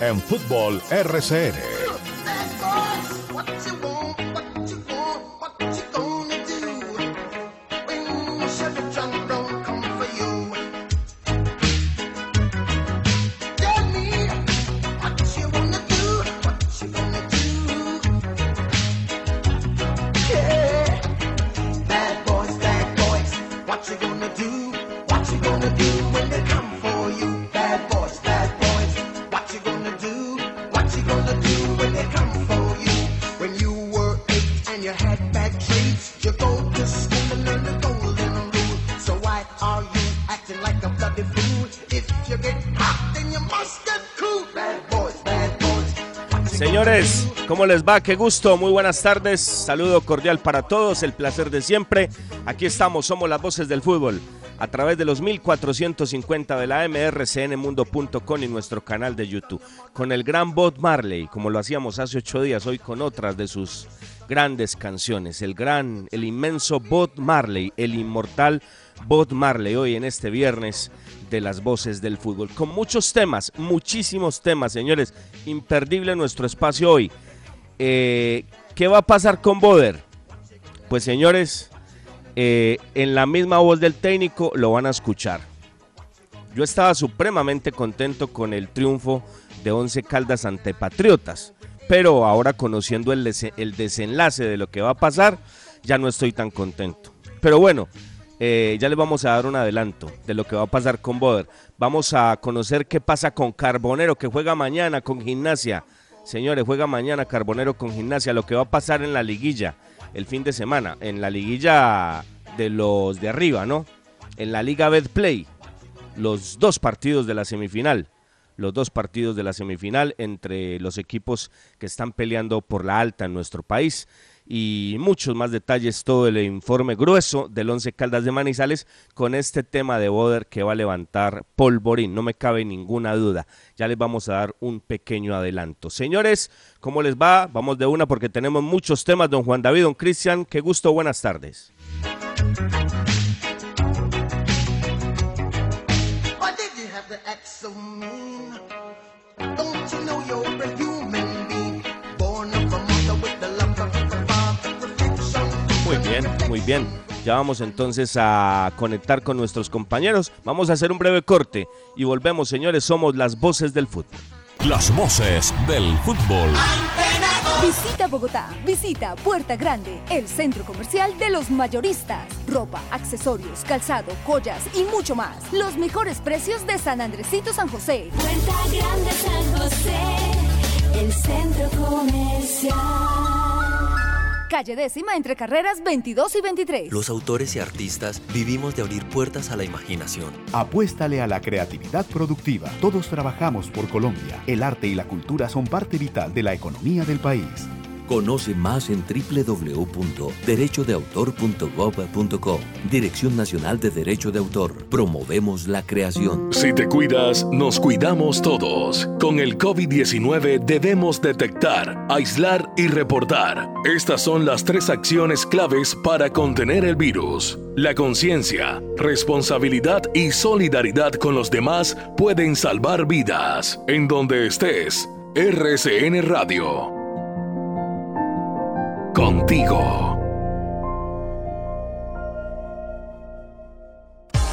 en Fútbol RCN. Señores, ¿cómo les va? Qué gusto, muy buenas tardes. Saludo cordial para todos, el placer de siempre. Aquí estamos, somos las voces del fútbol. A través de los 1450 de la mrcnmundo.com y nuestro canal de YouTube. Con el gran Bob Marley, como lo hacíamos hace ocho días, hoy con otras de sus grandes canciones. El gran, el inmenso Bob Marley, el inmortal Bob Marley, hoy en este viernes de las voces del fútbol. Con muchos temas, muchísimos temas, señores. Imperdible nuestro espacio hoy. Eh, ¿Qué va a pasar con Boder? Pues señores, eh, en la misma voz del técnico lo van a escuchar. Yo estaba supremamente contento con el triunfo de Once Caldas ante Patriotas, pero ahora conociendo el, el desenlace de lo que va a pasar, ya no estoy tan contento. Pero bueno, eh, ya les vamos a dar un adelanto de lo que va a pasar con Boder. Vamos a conocer qué pasa con Carbonero, que juega mañana con Gimnasia. Señores, juega mañana Carbonero con Gimnasia, lo que va a pasar en la liguilla el fin de semana, en la liguilla de los de arriba, ¿no? En la Liga Betplay, los dos partidos de la semifinal, los dos partidos de la semifinal entre los equipos que están peleando por la alta en nuestro país y muchos más detalles, todo el informe grueso del Once Caldas de Manizales con este tema de Boder que va a levantar polvorín, no me cabe ninguna duda. Ya les vamos a dar un pequeño adelanto. Señores, ¿cómo les va? Vamos de una porque tenemos muchos temas, don Juan David, don Cristian, qué gusto, buenas tardes. Muy bien, muy bien. Ya vamos entonces a conectar con nuestros compañeros. Vamos a hacer un breve corte y volvemos, señores. Somos las voces del fútbol. Las voces del fútbol. Visita Bogotá, visita Puerta Grande, el centro comercial de los mayoristas. Ropa, accesorios, calzado, joyas y mucho más. Los mejores precios de San Andresito San José. Puerta Grande San José, el centro comercial. Calle décima entre carreras 22 y 23. Los autores y artistas vivimos de abrir puertas a la imaginación. Apuéstale a la creatividad productiva. Todos trabajamos por Colombia. El arte y la cultura son parte vital de la economía del país. Conoce más en www.derechodeautor.gov.co. Dirección Nacional de Derecho de Autor. Promovemos la creación. Si te cuidas, nos cuidamos todos. Con el COVID-19 debemos detectar, aislar y reportar. Estas son las tres acciones claves para contener el virus. La conciencia, responsabilidad y solidaridad con los demás pueden salvar vidas. En donde estés, RCN Radio. Contigo.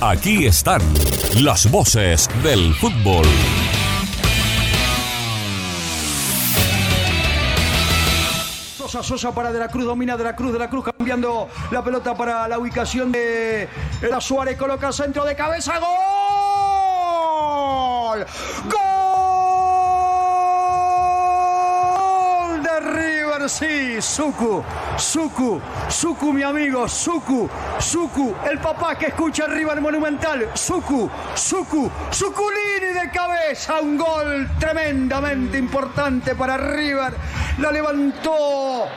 Aquí están las voces del fútbol. Sosa, Sosa para De la Cruz, domina De la Cruz, De la Cruz cambiando la pelota para la ubicación de la Suárez, coloca centro de cabeza, gol. Gol de Sí, Suku, Suku, Suku mi amigo, Suku, Suku, el papá que escucha River Monumental, Suku, Suku, Suculini de cabeza, un gol tremendamente importante para River, la levantó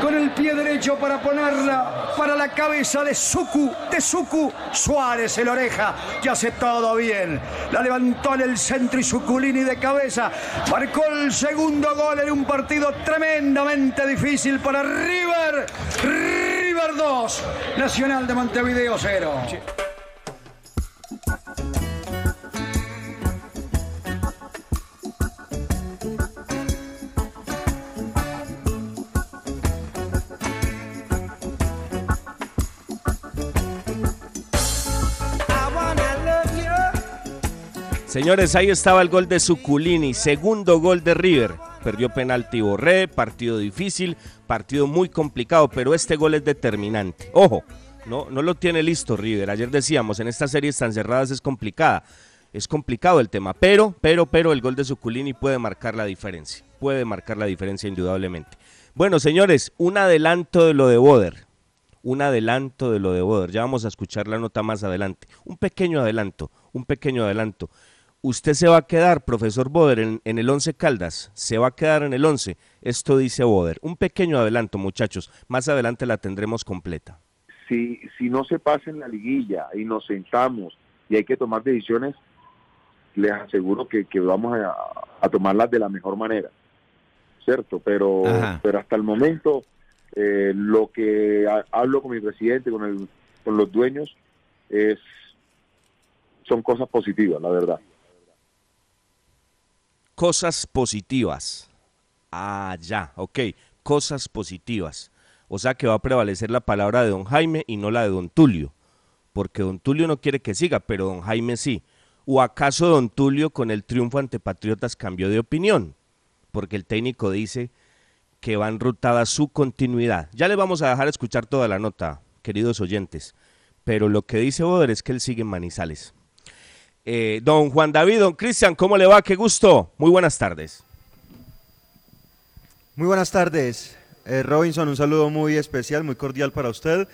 con el pie derecho para ponerla para la cabeza de Suku, de Suku, Suárez el oreja, ya hace todo bien, la levantó en el centro y Suculini de cabeza, marcó el segundo gol en un partido tremendamente difícil para River, River 2, Nacional de Montevideo 0. Señores, ahí estaba el gol de Suculini, segundo gol de River. Perdió penalti Borré, partido difícil, partido muy complicado, pero este gol es determinante. Ojo, no, no lo tiene listo River. Ayer decíamos, en estas series tan cerradas es complicada. Es complicado el tema, pero, pero, pero el gol de Suculini puede marcar la diferencia. Puede marcar la diferencia indudablemente. Bueno, señores, un adelanto de lo de Boder. Un adelanto de lo de Boder. Ya vamos a escuchar la nota más adelante. Un pequeño adelanto, un pequeño adelanto. Usted se va a quedar, profesor Boder, en, en el 11 Caldas. Se va a quedar en el 11. Esto dice Boder. Un pequeño adelanto, muchachos. Más adelante la tendremos completa. si, si no se pasa en la liguilla y nos sentamos y hay que tomar decisiones, les aseguro que, que vamos a, a tomarlas de la mejor manera, ¿cierto? Pero, Ajá. pero hasta el momento, eh, lo que ha- hablo con mi presidente, con, el, con los dueños, es son cosas positivas, la verdad. Cosas positivas. Ah, ya, ok. Cosas positivas. O sea que va a prevalecer la palabra de don Jaime y no la de don Tulio. Porque don Tulio no quiere que siga, pero don Jaime sí. ¿O acaso don Tulio con el triunfo ante Patriotas cambió de opinión? Porque el técnico dice que va enrutada su continuidad. Ya le vamos a dejar escuchar toda la nota, queridos oyentes. Pero lo que dice Boder es que él sigue en Manizales. Eh, don Juan David, don Cristian, ¿cómo le va? Qué gusto. Muy buenas tardes. Muy buenas tardes, Eh, Robinson, un saludo muy especial, muy cordial para usted,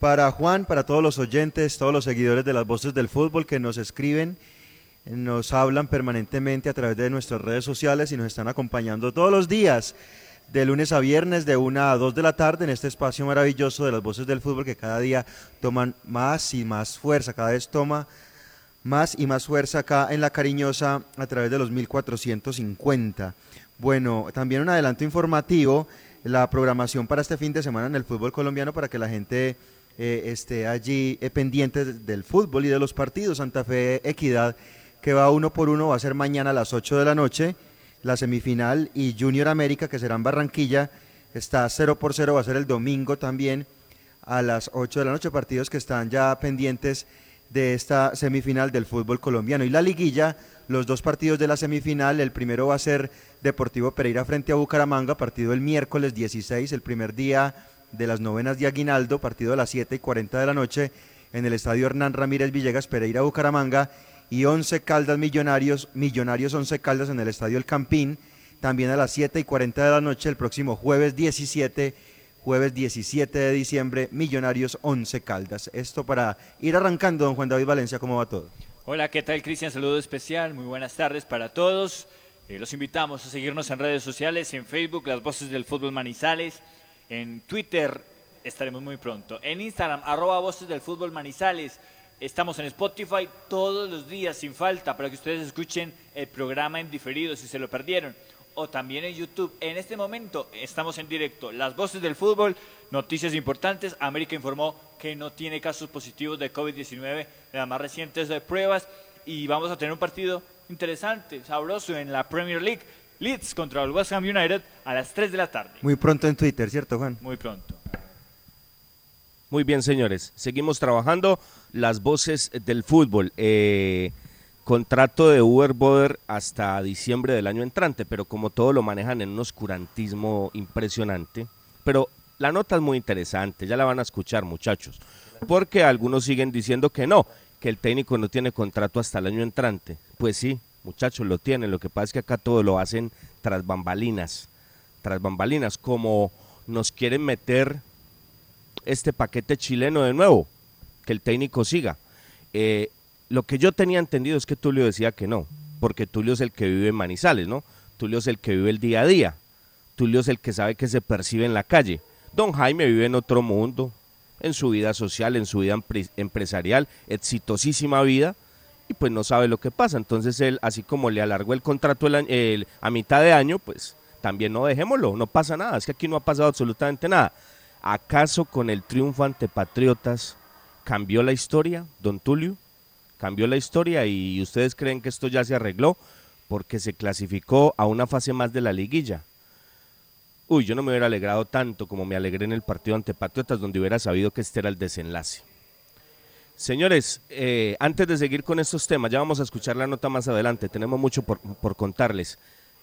para Juan, para todos los oyentes, todos los seguidores de las voces del fútbol que nos escriben, nos hablan permanentemente a través de nuestras redes sociales y nos están acompañando todos los días, de lunes a viernes, de 1 a 2 de la tarde, en este espacio maravilloso de las voces del fútbol que cada día toman más y más fuerza, cada vez toma más y más fuerza acá en La Cariñosa a través de los 1450. Bueno, también un adelanto informativo, la programación para este fin de semana en el fútbol colombiano para que la gente eh, esté allí eh, pendiente de- del fútbol y de los partidos. Santa Fe Equidad, que va uno por uno, va a ser mañana a las 8 de la noche, la semifinal, y Junior América, que será en Barranquilla, está 0 por 0, va a ser el domingo también a las 8 de la noche, partidos que están ya pendientes de esta semifinal del fútbol colombiano. Y la liguilla, los dos partidos de la semifinal, el primero va a ser Deportivo Pereira frente a Bucaramanga, partido el miércoles 16, el primer día de las novenas de Aguinaldo, partido a las 7 y 40 de la noche en el estadio Hernán Ramírez Villegas, Pereira Bucaramanga, y 11 Caldas Millonarios, Millonarios 11 Caldas en el estadio El Campín, también a las 7 y 40 de la noche, el próximo jueves 17 jueves 17 de diciembre, Millonarios 11 Caldas. Esto para ir arrancando, don Juan David Valencia, ¿cómo va todo? Hola, ¿qué tal Cristian? Saludo especial, muy buenas tardes para todos. Eh, los invitamos a seguirnos en redes sociales, en Facebook, Las Voces del Fútbol Manizales, en Twitter estaremos muy pronto, en Instagram, arroba Voces del Fútbol Manizales, Estamos en Spotify todos los días sin falta para que ustedes escuchen el programa en diferido si se lo perdieron. O también en YouTube. En este momento estamos en directo. Las voces del fútbol, noticias importantes. América informó que no tiene casos positivos de COVID-19 en las más recientes de pruebas. Y vamos a tener un partido interesante, sabroso en la Premier League. Leeds contra el West Ham United a las 3 de la tarde. Muy pronto en Twitter, ¿cierto, Juan? Muy pronto. Muy bien, señores. Seguimos trabajando las voces del fútbol. Eh, contrato de Uber Boder hasta diciembre del año entrante, pero como todo lo manejan en un oscurantismo impresionante. Pero la nota es muy interesante, ya la van a escuchar, muchachos. Porque algunos siguen diciendo que no, que el técnico no tiene contrato hasta el año entrante. Pues sí, muchachos, lo tienen. Lo que pasa es que acá todo lo hacen tras bambalinas. Tras bambalinas, como nos quieren meter este paquete chileno de nuevo, que el técnico siga. Eh, lo que yo tenía entendido es que Tulio decía que no, porque Tulio es el que vive en Manizales, ¿no? Tulio es el que vive el día a día. Tulio es el que sabe que se percibe en la calle. Don Jaime vive en otro mundo, en su vida social, en su vida empre- empresarial, exitosísima vida, y pues no sabe lo que pasa. Entonces él, así como le alargó el contrato el- a mitad de año, pues también no dejémoslo, no pasa nada, es que aquí no ha pasado absolutamente nada. ¿Acaso con el triunfo ante Patriotas cambió la historia, don Tulio? Cambió la historia y ustedes creen que esto ya se arregló porque se clasificó a una fase más de la liguilla. Uy, yo no me hubiera alegrado tanto como me alegré en el partido ante Patriotas, donde hubiera sabido que este era el desenlace. Señores, eh, antes de seguir con estos temas, ya vamos a escuchar la nota más adelante, tenemos mucho por, por contarles.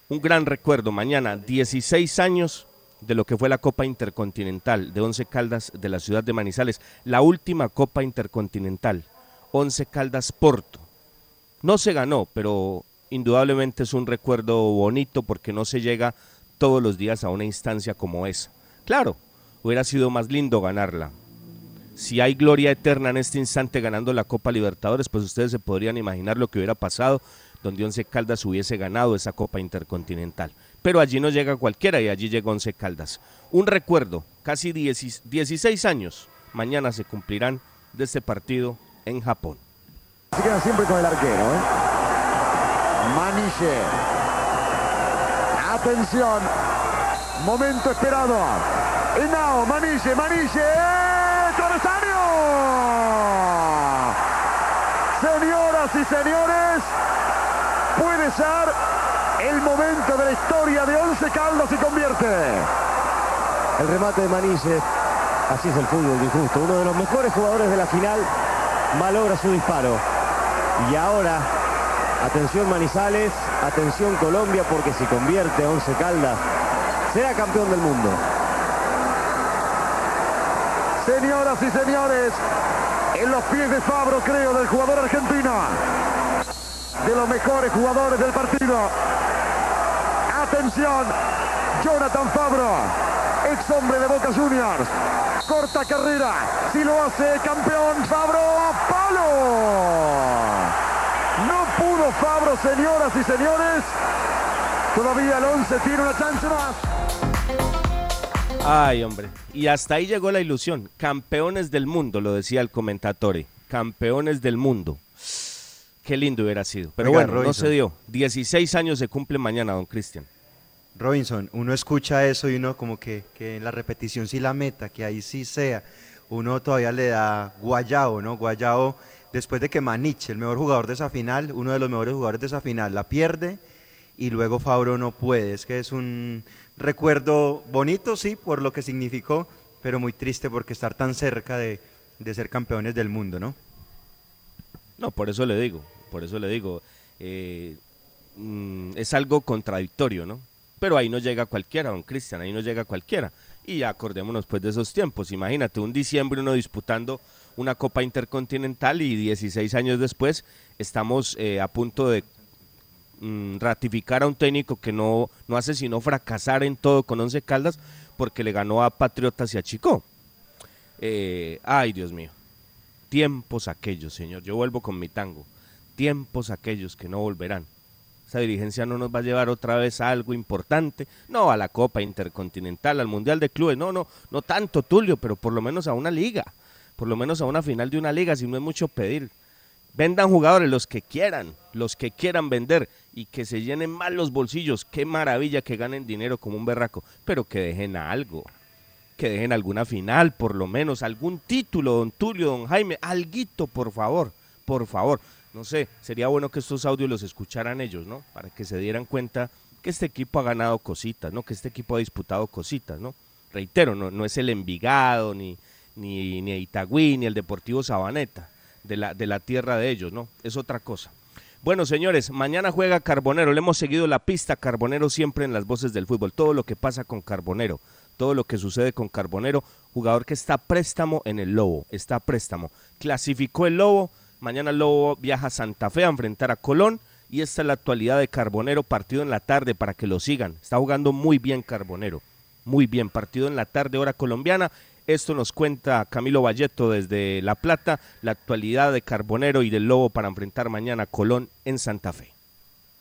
Un gran recuerdo, mañana, 16 años de lo que fue la Copa Intercontinental de Once Caldas de la ciudad de Manizales, la última Copa Intercontinental, Once Caldas Porto. No se ganó, pero indudablemente es un recuerdo bonito porque no se llega todos los días a una instancia como esa. Claro, hubiera sido más lindo ganarla. Si hay gloria eterna en este instante ganando la Copa Libertadores, pues ustedes se podrían imaginar lo que hubiera pasado donde Once Caldas hubiese ganado esa Copa Intercontinental. Pero allí no llega cualquiera y allí llega Once Caldas. Un recuerdo, casi 10 16 años, mañana se cumplirán de este partido en Japón. Se quedan siempre con el arquero, ¿eh? Maniche. Atención. Momento esperado. Henao, Maniche, Maniche. ¡Travesaño! Señoras y señores, puede ser el momento de la historia de Once Caldas y convierte. El remate de Manille, así es el fútbol injusto. Uno de los mejores jugadores de la final malogra su disparo. Y ahora, atención Manizales, atención Colombia, porque si convierte a Once Caldas, será campeón del mundo. Señoras y señores, en los pies de Fabro, creo, del jugador argentino. De los mejores jugadores del partido. Atención, Jonathan Fabro, ex hombre de Boca Juniors. Corta carrera, si lo hace campeón Fabro, palo. No pudo Fabro, señoras y señores. Todavía el 11 tiene una chance más. Ay, hombre. Y hasta ahí llegó la ilusión. Campeones del mundo, lo decía el comentatore. Campeones del mundo. Qué lindo hubiera sido. Pero Oiga, bueno, no Robinson. se dio. 16 años se cumplen mañana, don Cristian. Robinson, uno escucha eso y uno como que, que en la repetición sí la meta, que ahí sí sea. Uno todavía le da Guayao, ¿no? Guayao, después de que Maniche, el mejor jugador de esa final, uno de los mejores jugadores de esa final, la pierde y luego Fabro no puede. Es que es un recuerdo bonito, sí, por lo que significó, pero muy triste porque estar tan cerca de, de ser campeones del mundo, ¿no? No, por eso le digo, por eso le digo, eh, mm, es algo contradictorio, ¿no? Pero ahí no llega cualquiera, don Cristian, ahí no llega cualquiera. Y acordémonos pues de esos tiempos, imagínate, un diciembre uno disputando una Copa Intercontinental y 16 años después estamos eh, a punto de mm, ratificar a un técnico que no, no hace sino fracasar en todo con Once Caldas porque le ganó a Patriotas y a Chico. Eh, ay, Dios mío. Tiempos aquellos, señor. Yo vuelvo con mi tango. Tiempos aquellos que no volverán. Esa dirigencia no nos va a llevar otra vez a algo importante. No, a la Copa Intercontinental, al Mundial de Clubes. No, no, no tanto, Tulio, pero por lo menos a una liga. por lo menos a una final de una liga, si no es mucho pedir. Vendan jugadores los que quieran, los que quieran vender y que se llenen mal los bolsillos. Qué maravilla que ganen dinero como un berraco, pero que dejen algo. Que dejen alguna final, por lo menos, algún título, don Tulio, don Jaime, alguito, por favor, por favor. No sé, sería bueno que estos audios los escucharan ellos, ¿no? Para que se dieran cuenta que este equipo ha ganado cositas, ¿no? Que este equipo ha disputado cositas, ¿no? Reitero, no, es el Envigado, ni, ni, ni Itagüí, ni el Deportivo Sabaneta, de la, de la tierra de ellos, ¿no? Es otra cosa. Bueno, señores, mañana juega Carbonero. Le hemos seguido la pista Carbonero siempre en las voces del fútbol. Todo lo que pasa con Carbonero, todo lo que sucede con Carbonero, jugador que está préstamo en el Lobo, está préstamo. Clasificó el Lobo, mañana Lobo viaja a Santa Fe a enfrentar a Colón y esta es la actualidad de Carbonero, partido en la tarde para que lo sigan. Está jugando muy bien Carbonero, muy bien, partido en la tarde hora colombiana. Esto nos cuenta Camilo Valleto desde La Plata, la actualidad de Carbonero y del Lobo para enfrentar mañana a Colón en Santa Fe.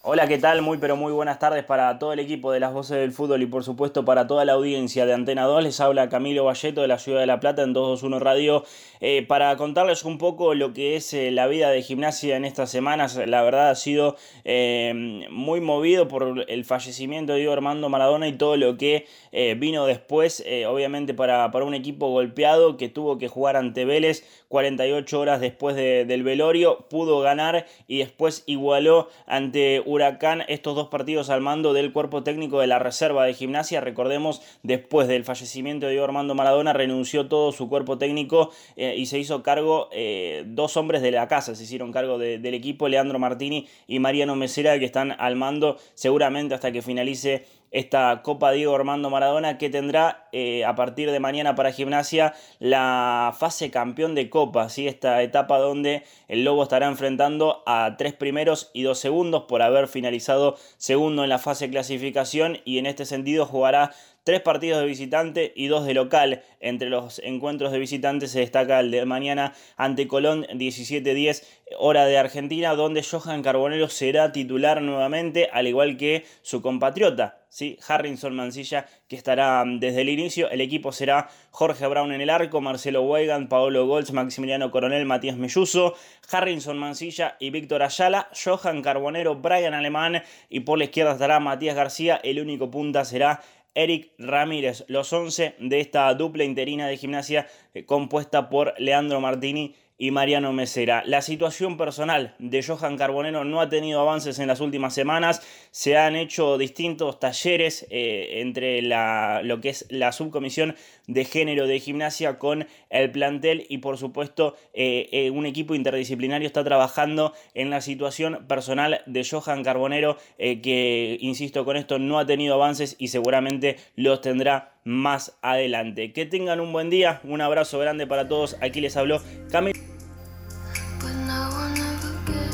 Hola, ¿qué tal? Muy pero muy buenas tardes para todo el equipo de las voces del fútbol y por supuesto para toda la audiencia de Antena 2. Les habla Camilo Valleto de la Ciudad de La Plata en 221 Radio eh, para contarles un poco lo que es eh, la vida de gimnasia en estas semanas. La verdad ha sido eh, muy movido por el fallecimiento de Diego Armando Maradona y todo lo que vino después, obviamente para, para un equipo golpeado que tuvo que jugar ante Vélez 48 horas después de- del velorio, pudo ganar y después igualó ante Huracán estos dos partidos al mando del cuerpo técnico de la reserva de gimnasia. Recordemos, después del fallecimiento de Diego Armando Maradona, renunció todo su cuerpo técnico eh, y se hizo cargo, eh, dos hombres de la casa se hicieron cargo de- del equipo, Leandro Martini y Mariano Mesera, que están al mando seguramente hasta que finalice esta Copa Diego Armando Maradona que tendrá eh, a partir de mañana para gimnasia la fase campeón de Copa, ¿sí? esta etapa donde el Lobo estará enfrentando a tres primeros y dos segundos por haber finalizado segundo en la fase clasificación y en este sentido jugará tres partidos de visitante y dos de local. Entre los encuentros de visitante se destaca el de mañana ante Colón 17-10 hora de Argentina, donde Johan Carbonero será titular nuevamente, al igual que su compatriota, ¿sí? Harrison Mancilla, que estará mm, desde el inicio. El equipo será Jorge Brown en el arco, Marcelo Weigand, Paolo Golds, Maximiliano Coronel, Matías Melluso, Harrison Mancilla y Víctor Ayala, Johan Carbonero, Brian Alemán y por la izquierda estará Matías García. El único punta será Eric Ramírez, los 11 de esta dupla interina de gimnasia eh, compuesta por Leandro Martini y Mariano Mesera. La situación personal de Johan Carbonero no ha tenido avances en las últimas semanas. Se han hecho distintos talleres eh, entre lo que es la subcomisión de género de gimnasia con el plantel y por supuesto eh, eh, un equipo interdisciplinario está trabajando en la situación personal de Johan Carbonero que, insisto con esto, no ha tenido avances y seguramente los tendrá más adelante. Que tengan un buen día, un abrazo grande para todos. Aquí les habló Camilo.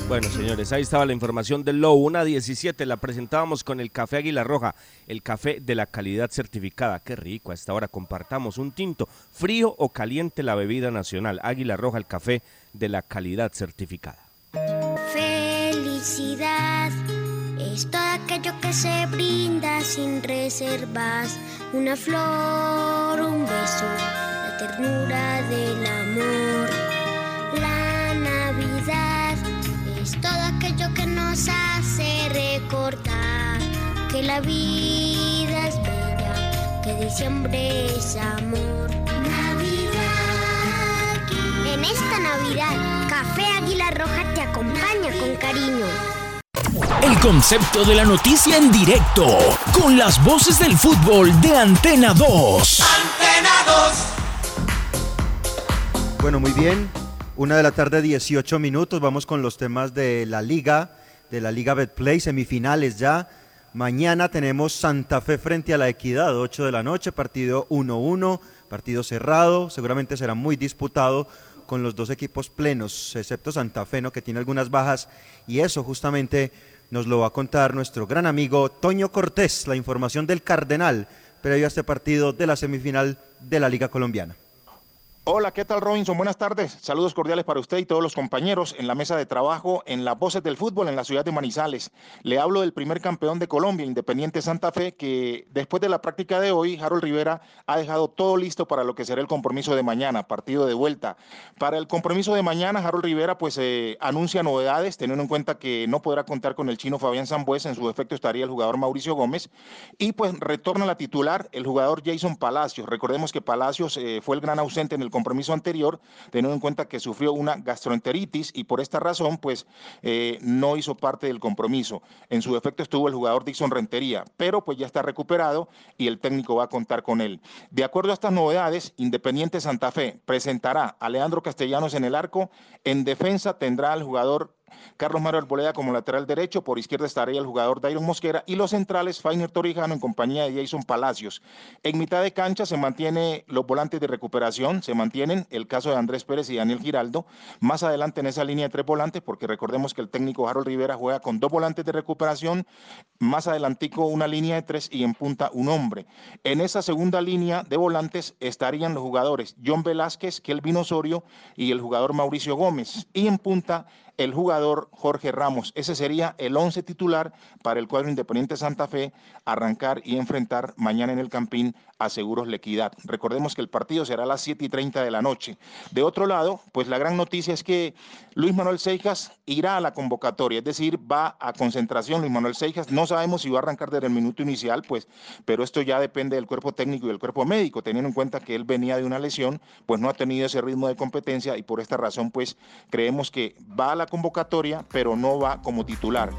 Bueno, señores, ahí estaba la información del Low. Una 17 la presentábamos con el café Águila Roja, el café de la calidad certificada. Qué rico, a esta hora compartamos un tinto, frío o caliente la bebida nacional. Águila Roja, el café de la calidad certificada. Felicidad es todo aquello que se brinda sin reservas. Una flor, un beso, la ternura del amor. Que nos hace recordar que la vida es bella, que diciembre es amor. Navidad. En esta Navidad, Café Águila Roja te acompaña con cariño. El concepto de la noticia en directo, con las voces del fútbol de Antena 2. Bueno, muy bien. Una de la tarde, 18 minutos. Vamos con los temas de la liga, de la Liga Betplay, semifinales ya. Mañana tenemos Santa Fe frente a la Equidad, 8 de la noche, partido 1-1, partido cerrado. Seguramente será muy disputado con los dos equipos plenos, excepto Santa Fe, ¿no? que tiene algunas bajas. Y eso justamente nos lo va a contar nuestro gran amigo Toño Cortés, la información del Cardenal previo a este partido de la semifinal de la Liga Colombiana. Hola, ¿qué tal Robinson? Buenas tardes. Saludos cordiales para usted y todos los compañeros en la mesa de trabajo en las voces del fútbol en la ciudad de Manizales. Le hablo del primer campeón de Colombia, Independiente Santa Fe, que después de la práctica de hoy, Harold Rivera ha dejado todo listo para lo que será el compromiso de mañana, partido de vuelta. Para el compromiso de mañana, Harold Rivera pues eh, anuncia novedades, teniendo en cuenta que no podrá contar con el chino Fabián Zambuesa, en su defecto estaría el jugador Mauricio Gómez, y pues retorna la titular el jugador Jason Palacios. Recordemos que Palacios eh, fue el gran ausente en el compromiso anterior, teniendo en cuenta que sufrió una gastroenteritis y por esta razón, pues eh, no hizo parte del compromiso. En su defecto estuvo el jugador Dixon Rentería, pero pues ya está recuperado y el técnico va a contar con él. De acuerdo a estas novedades, Independiente Santa Fe presentará a Leandro Castellanos en el arco, en defensa tendrá al jugador Carlos Mario Arboleda como lateral derecho, por izquierda estaría el jugador Dairon Mosquera y los centrales Fainer Torijano en compañía de Jason Palacios. En mitad de cancha se mantiene los volantes de recuperación, se mantienen el caso de Andrés Pérez y Daniel Giraldo. Más adelante en esa línea de tres volantes, porque recordemos que el técnico Harold Rivera juega con dos volantes de recuperación, más adelantico una línea de tres y en punta un hombre. En esa segunda línea de volantes estarían los jugadores John Velázquez, Kelvin Osorio y el jugador Mauricio Gómez. Y en punta el jugador Jorge Ramos. Ese sería el once titular para el cuadro Independiente Santa Fe arrancar y enfrentar mañana en el Campín a Seguros Lequidad. Recordemos que el partido será a las 7 y 30 de la noche. De otro lado, pues la gran noticia es que Luis Manuel Seijas irá a la convocatoria, es decir, va a concentración Luis Manuel Seijas. No sabemos si va a arrancar desde el minuto inicial, pues, pero esto ya depende del cuerpo técnico y del cuerpo médico, teniendo en cuenta que él venía de una lesión, pues no ha tenido ese ritmo de competencia y por esta razón, pues, creemos que va a la convocatoria, pero no va como titular.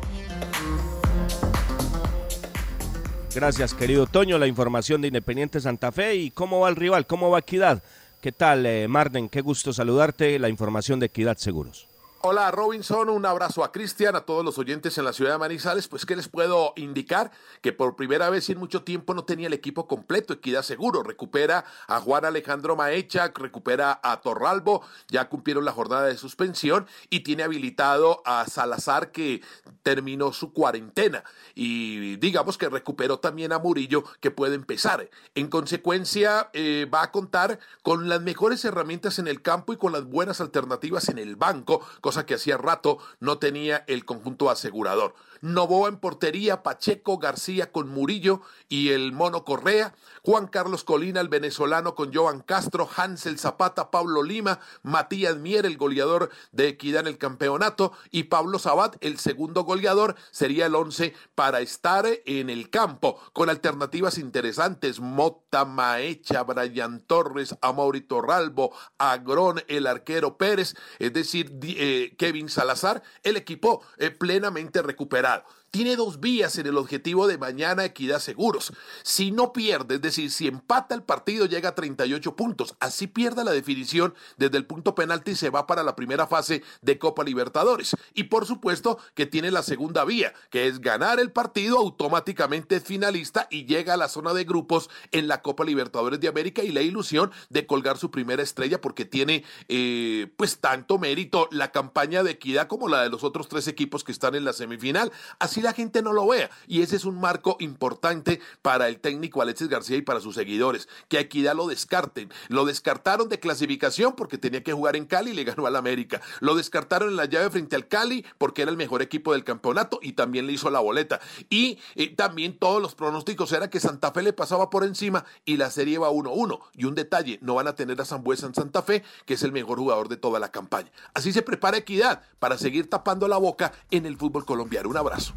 Gracias, querido Toño. La información de Independiente Santa Fe. ¿Y cómo va el rival? ¿Cómo va Equidad? ¿Qué tal, eh, Marden? Qué gusto saludarte. La información de Equidad Seguros. Hola Robinson, un abrazo a Cristian, a todos los oyentes en la ciudad de Manizales. Pues, ¿qué les puedo indicar? Que por primera vez en mucho tiempo no tenía el equipo completo, Equidad Seguro. Recupera a Juan Alejandro Maecha, recupera a Torralbo, ya cumplieron la jornada de suspensión y tiene habilitado a Salazar que terminó su cuarentena. Y digamos que recuperó también a Murillo que puede empezar. En consecuencia, eh, va a contar con las mejores herramientas en el campo y con las buenas alternativas en el banco cosa que hacía rato no tenía el conjunto asegurador. Novoa en portería, Pacheco, García con Murillo y el Mono Correa, Juan Carlos Colina, el venezolano con Joan Castro, Hansel Zapata, Pablo Lima, Matías Mier, el goleador de Equidad en el campeonato, y Pablo Sabat, el segundo goleador, sería el once para estar en el campo, con alternativas interesantes, Mota, Maecha, Brian Torres, Amaury Torralbo, Agrón, el arquero Pérez, es decir, eh, Kevin Salazar, el equipo eh, plenamente recuperado Claro. Tiene dos vías en el objetivo de mañana Equidad Seguros. Si no pierde, es decir, si empata el partido llega a 38 puntos. Así pierda la definición desde el punto penalti se va para la primera fase de Copa Libertadores. Y por supuesto que tiene la segunda vía, que es ganar el partido automáticamente finalista y llega a la zona de grupos en la Copa Libertadores de América y la ilusión de colgar su primera estrella porque tiene eh, pues tanto mérito la campaña de Equidad como la de los otros tres equipos que están en la semifinal. Así la gente no lo vea. Y ese es un marco importante para el técnico Alexis García y para sus seguidores, que a Equidad lo descarten. Lo descartaron de clasificación porque tenía que jugar en Cali y le ganó al América. Lo descartaron en la llave frente al Cali porque era el mejor equipo del campeonato y también le hizo la boleta. Y eh, también todos los pronósticos eran que Santa Fe le pasaba por encima y la serie va 1-1. Y un detalle, no van a tener a Zambuesa en Santa Fe, que es el mejor jugador de toda la campaña. Así se prepara Equidad para seguir tapando la boca en el fútbol colombiano. Un abrazo.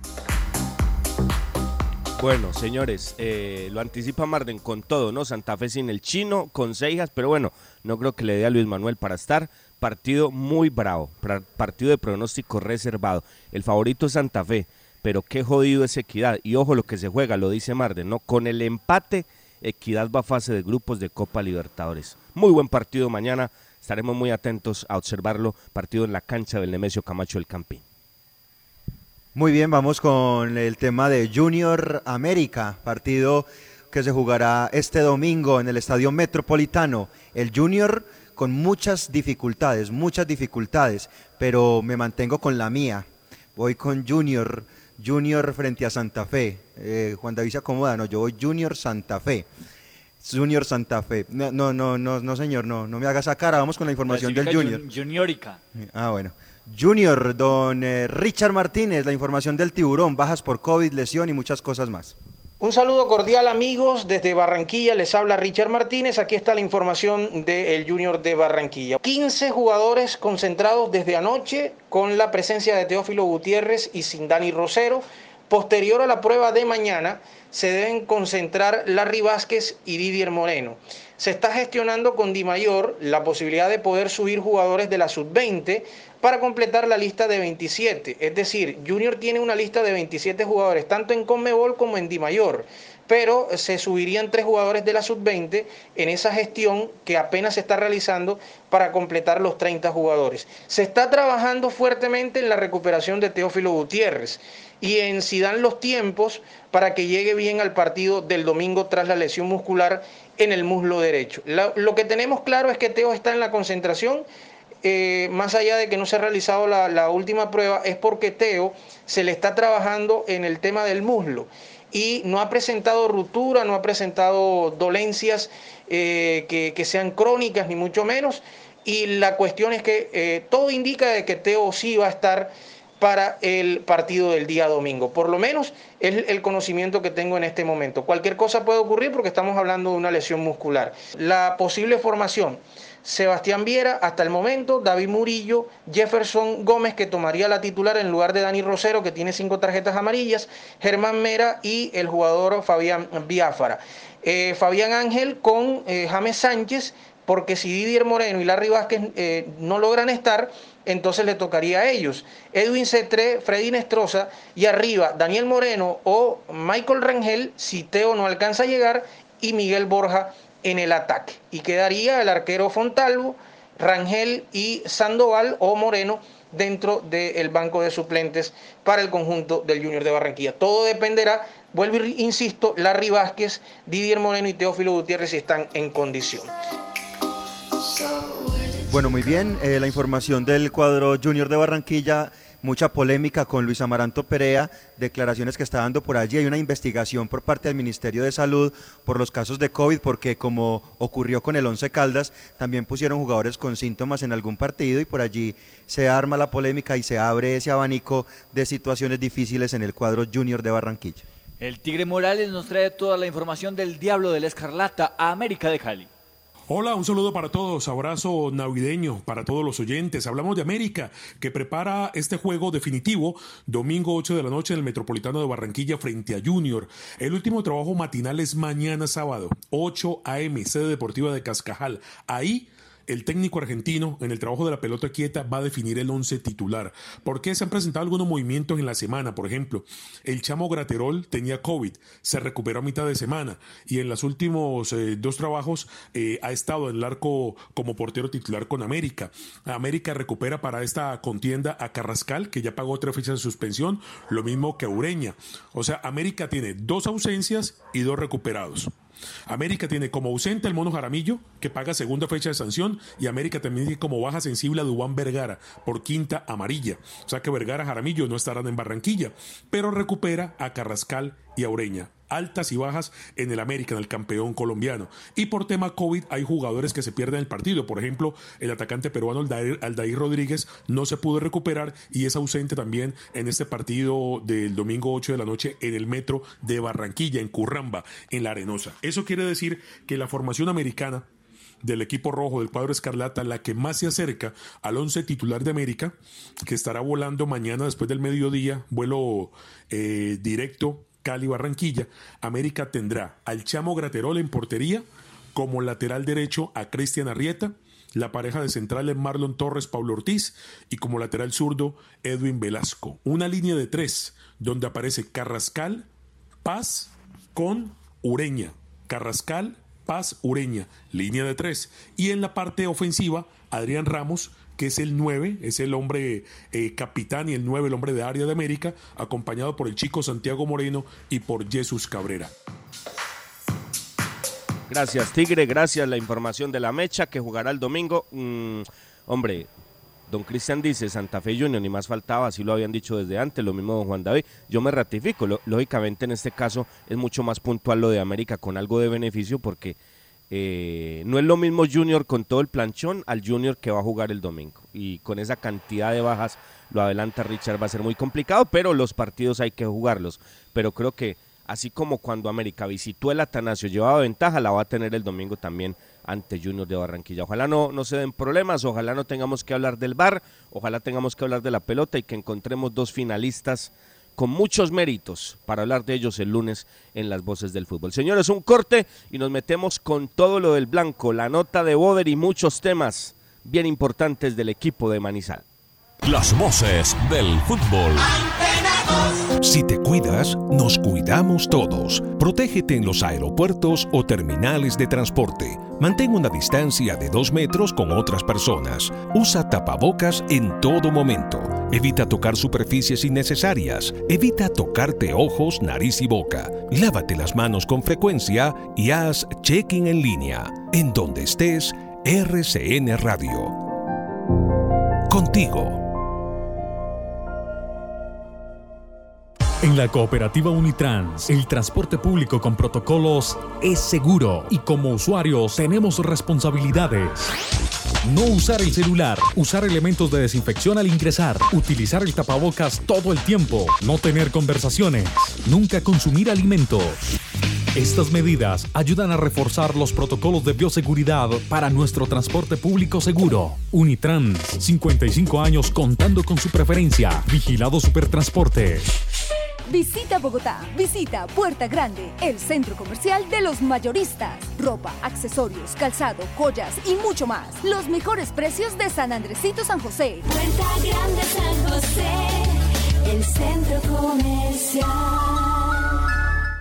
Bueno, señores, eh, lo anticipa Marden con todo, ¿no? Santa Fe sin el chino, con Seijas, pero bueno, no creo que le dé a Luis Manuel para estar. Partido muy bravo, partido de pronóstico reservado. El favorito es Santa Fe, pero qué jodido es Equidad. Y ojo lo que se juega, lo dice Marden, ¿no? Con el empate, Equidad va a fase de grupos de Copa Libertadores. Muy buen partido mañana, estaremos muy atentos a observarlo. Partido en la cancha del Nemesio Camacho del Campín. Muy bien, vamos con el tema de Junior América, partido que se jugará este domingo en el Estadio Metropolitano. El Junior con muchas dificultades, muchas dificultades, pero me mantengo con la mía. Voy con Junior, Junior frente a Santa Fe. Eh, Juan David se acomoda, no, yo voy Junior Santa Fe. Junior Santa Fe. No, no, no, no, no, señor, no, no me haga esa cara. Vamos con la información del Junior. Jun- Juniorica. Ah, bueno. Junior, don eh, Richard Martínez, la información del tiburón, bajas por COVID, lesión y muchas cosas más. Un saludo cordial amigos desde Barranquilla, les habla Richard Martínez, aquí está la información del Junior de Barranquilla. 15 jugadores concentrados desde anoche con la presencia de Teófilo Gutiérrez y sin Dani Rosero. Posterior a la prueba de mañana se deben concentrar Larry Vázquez y Didier Moreno. Se está gestionando con Di Mayor la posibilidad de poder subir jugadores de la sub-20 para completar la lista de 27. Es decir, Junior tiene una lista de 27 jugadores, tanto en Conmebol como en Di Mayor. Pero se subirían tres jugadores de la sub-20 en esa gestión que apenas se está realizando para completar los 30 jugadores. Se está trabajando fuertemente en la recuperación de Teófilo Gutiérrez y en si dan los tiempos para que llegue bien al partido del domingo tras la lesión muscular en el muslo derecho. Lo que tenemos claro es que Teo está en la concentración, eh, más allá de que no se ha realizado la, última prueba, es porque Teo se le está trabajando en el tema del muslo y no ha presentado ruptura, no ha presentado dolencias eh, que, que sean crónicas, ni mucho menos. Y la cuestión es que eh, todo indica de que Teo sí va a estar para el partido del día domingo. Por lo menos es el conocimiento que tengo en este momento. Cualquier cosa puede ocurrir porque estamos hablando de una lesión muscular. La posible formación. Sebastián Viera, hasta el momento, David Murillo, Jefferson Gómez, que tomaría la titular en lugar de Dani Rosero, que tiene cinco tarjetas amarillas, Germán Mera y el jugador Fabián Biafara. Eh, Fabián Ángel con eh, James Sánchez, porque si Didier Moreno y Larry Vázquez eh, no logran estar, entonces le tocaría a ellos. Edwin Cetré, Freddy Nestroza y arriba Daniel Moreno o Michael Rangel, si Teo no alcanza a llegar, y Miguel Borja en el ataque. Y quedaría el arquero Fontalvo, Rangel y Sandoval o Moreno dentro del banco de suplentes para el conjunto del Junior de Barranquilla. Todo dependerá, vuelvo e insisto, Larry Vázquez, Didier Moreno y Teófilo Gutiérrez si están en condición. Bueno, muy bien. eh, la información del cuadro Junior de Barranquilla, mucha polémica con Luis Amaranto Perea, declaraciones que está dando por allí. Hay una investigación por parte del Ministerio de Salud por los casos de COVID, porque como ocurrió con el Once Caldas, también pusieron jugadores con síntomas en algún partido y por allí se arma la polémica y se abre ese abanico de situaciones difíciles en el cuadro Junior de Barranquilla. El Tigre Morales nos trae toda la información del Diablo de la Escarlata a América de Cali. Hola, un saludo para todos, abrazo navideño para todos los oyentes. Hablamos de América, que prepara este juego definitivo domingo 8 de la noche en el Metropolitano de Barranquilla frente a Junior. El último trabajo matinal es mañana sábado, 8 a.m., sede deportiva de Cascajal. Ahí el técnico argentino en el trabajo de la pelota quieta va a definir el once titular. ¿Por qué se han presentado algunos movimientos en la semana? Por ejemplo, el chamo Graterol tenía COVID, se recuperó a mitad de semana y en los últimos eh, dos trabajos eh, ha estado en el arco como portero titular con América. América recupera para esta contienda a Carrascal, que ya pagó tres fechas de suspensión, lo mismo que Ureña. O sea, América tiene dos ausencias y dos recuperados. América tiene como ausente el Mono Jaramillo, que paga segunda fecha de sanción, y América también tiene como baja sensible a Dubán Vergara por quinta amarilla. O sea que Vergara Jaramillo no estarán en Barranquilla, pero recupera a Carrascal y a Ureña. Altas y bajas en el América, en el campeón colombiano. Y por tema COVID hay jugadores que se pierden el partido. Por ejemplo, el atacante peruano Aldair, Rodríguez no se pudo recuperar y es ausente también en este partido del domingo 8 de la noche en el metro de Barranquilla, en Curramba, en la Arenosa. Eso quiere decir que la formación americana del equipo rojo del cuadro escarlata, la que más se acerca al 11 titular de América, que estará volando mañana después del mediodía, vuelo eh, directo Cali Barranquilla. América tendrá al Chamo Graterol en portería, como lateral derecho a Cristian Arrieta, la pareja de centrales Marlon Torres, Pablo Ortiz y como lateral zurdo Edwin Velasco. Una línea de tres donde aparece Carrascal, Paz con Ureña. Carrascal, Paz, Ureña, línea de tres. Y en la parte ofensiva, Adrián Ramos, que es el 9, es el hombre eh, capitán y el 9, el hombre de área de América, acompañado por el chico Santiago Moreno y por Jesús Cabrera. Gracias, Tigre. Gracias la información de la mecha que jugará el domingo. Mm, hombre, don Cristian dice Santa Fe Junior, ni más faltaba, así lo habían dicho desde antes, lo mismo don Juan David. Yo me ratifico, lógicamente en este caso es mucho más puntual lo de América con algo de beneficio porque eh, no es lo mismo Junior con todo el planchón al Junior que va a jugar el domingo. Y con esa cantidad de bajas, lo adelanta Richard, va a ser muy complicado, pero los partidos hay que jugarlos. Pero creo que así como cuando América visitó el Atanasio, llevaba ventaja, la va a tener el domingo también ante Junior de Barranquilla. Ojalá no, no se den problemas, ojalá no tengamos que hablar del bar, ojalá tengamos que hablar de la pelota y que encontremos dos finalistas con muchos méritos para hablar de ellos el lunes en las voces del fútbol. Señores, un corte y nos metemos con todo lo del blanco, la nota de Boder y muchos temas bien importantes del equipo de Manizal. Las voces del fútbol. Si te cuidas, nos cuidamos todos. Protégete en los aeropuertos o terminales de transporte. Mantén una distancia de dos metros con otras personas. Usa tapabocas en todo momento. Evita tocar superficies innecesarias. Evita tocarte ojos, nariz y boca. Lávate las manos con frecuencia y haz check-in en línea. En donde estés, RCN Radio. Contigo. En la cooperativa Unitrans, el transporte público con protocolos es seguro y como usuarios tenemos responsabilidades. No usar el celular, usar elementos de desinfección al ingresar, utilizar el tapabocas todo el tiempo, no tener conversaciones, nunca consumir alimentos. Estas medidas ayudan a reforzar los protocolos de bioseguridad para nuestro transporte público seguro. Unitrans, 55 años contando con su preferencia. Vigilado Supertransporte. Visita Bogotá, visita Puerta Grande, el centro comercial de los mayoristas. Ropa, accesorios, calzado, joyas y mucho más. Los mejores precios de San Andresito San José. Puerta Grande San José, el centro comercial.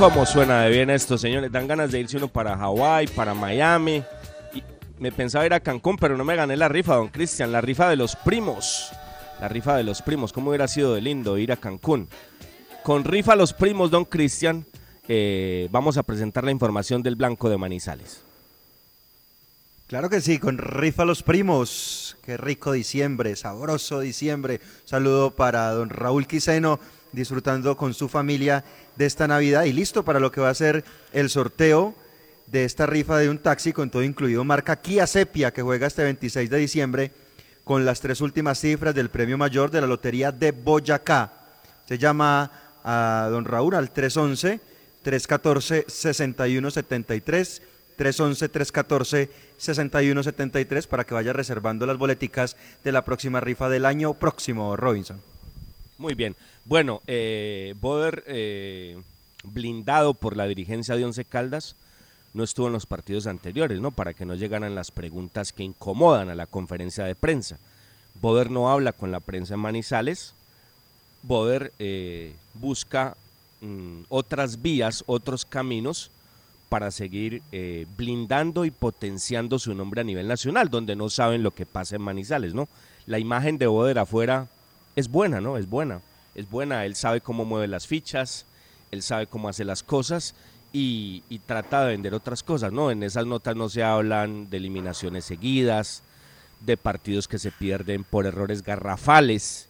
¿Cómo suena de bien esto, señores? Dan ganas de irse uno para Hawái, para Miami. Y me pensaba ir a Cancún, pero no me gané la rifa, don Cristian. La rifa de los primos. La rifa de los primos. ¿Cómo hubiera sido de lindo ir a Cancún? Con rifa los primos, don Cristian, eh, vamos a presentar la información del Blanco de Manizales. Claro que sí, con rifa los primos. Qué rico diciembre, sabroso diciembre. Saludo para don Raúl Quiseno, disfrutando con su familia de esta Navidad y listo para lo que va a ser el sorteo de esta rifa de un taxi con todo incluido marca Kia Sepia que juega este 26 de diciembre con las tres últimas cifras del premio mayor de la Lotería de Boyacá. Se llama a don Raúl al 311 314 6173 311-314-6173 para que vaya reservando las boleticas de la próxima rifa del año próximo, Robinson. Muy bien. Bueno, eh, Boder, eh, blindado por la dirigencia de Once Caldas, no estuvo en los partidos anteriores, ¿no? Para que no llegaran las preguntas que incomodan a la conferencia de prensa. Boder no habla con la prensa en Manizales. Boder eh, busca mm, otras vías, otros caminos para seguir eh, blindando y potenciando su nombre a nivel nacional, donde no saben lo que pasa en Manizales, ¿no? La imagen de Boder afuera es buena, ¿no? Es buena, es buena, él sabe cómo mueve las fichas, él sabe cómo hace las cosas y, y trata de vender otras cosas, ¿no? En esas notas no se hablan de eliminaciones seguidas, de partidos que se pierden por errores garrafales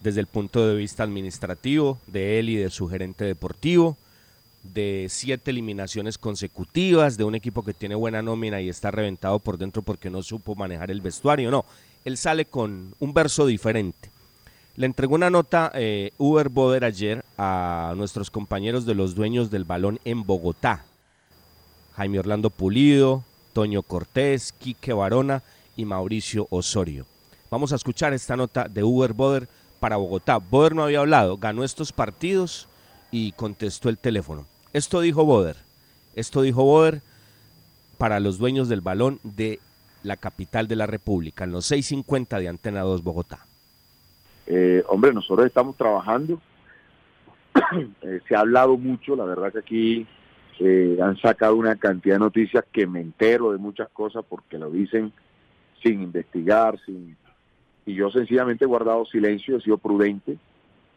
desde el punto de vista administrativo de él y de su gerente deportivo, de siete eliminaciones consecutivas, de un equipo que tiene buena nómina y está reventado por dentro porque no supo manejar el vestuario, no, él sale con un verso diferente. Le entregó una nota eh, Uber Boder ayer a nuestros compañeros de los dueños del balón en Bogotá. Jaime Orlando Pulido, Toño Cortés, Quique Barona y Mauricio Osorio. Vamos a escuchar esta nota de Uber Boder para Bogotá. Boder no había hablado, ganó estos partidos y contestó el teléfono. Esto dijo Boder. Esto dijo Boder para los dueños del balón de la capital de la República, en los 650 de Antena 2 Bogotá. Eh, hombre, nosotros estamos trabajando. Eh, se ha hablado mucho, la verdad que aquí eh, han sacado una cantidad de noticias que me entero de muchas cosas porque lo dicen sin investigar, sin y yo sencillamente he guardado silencio, he sido prudente,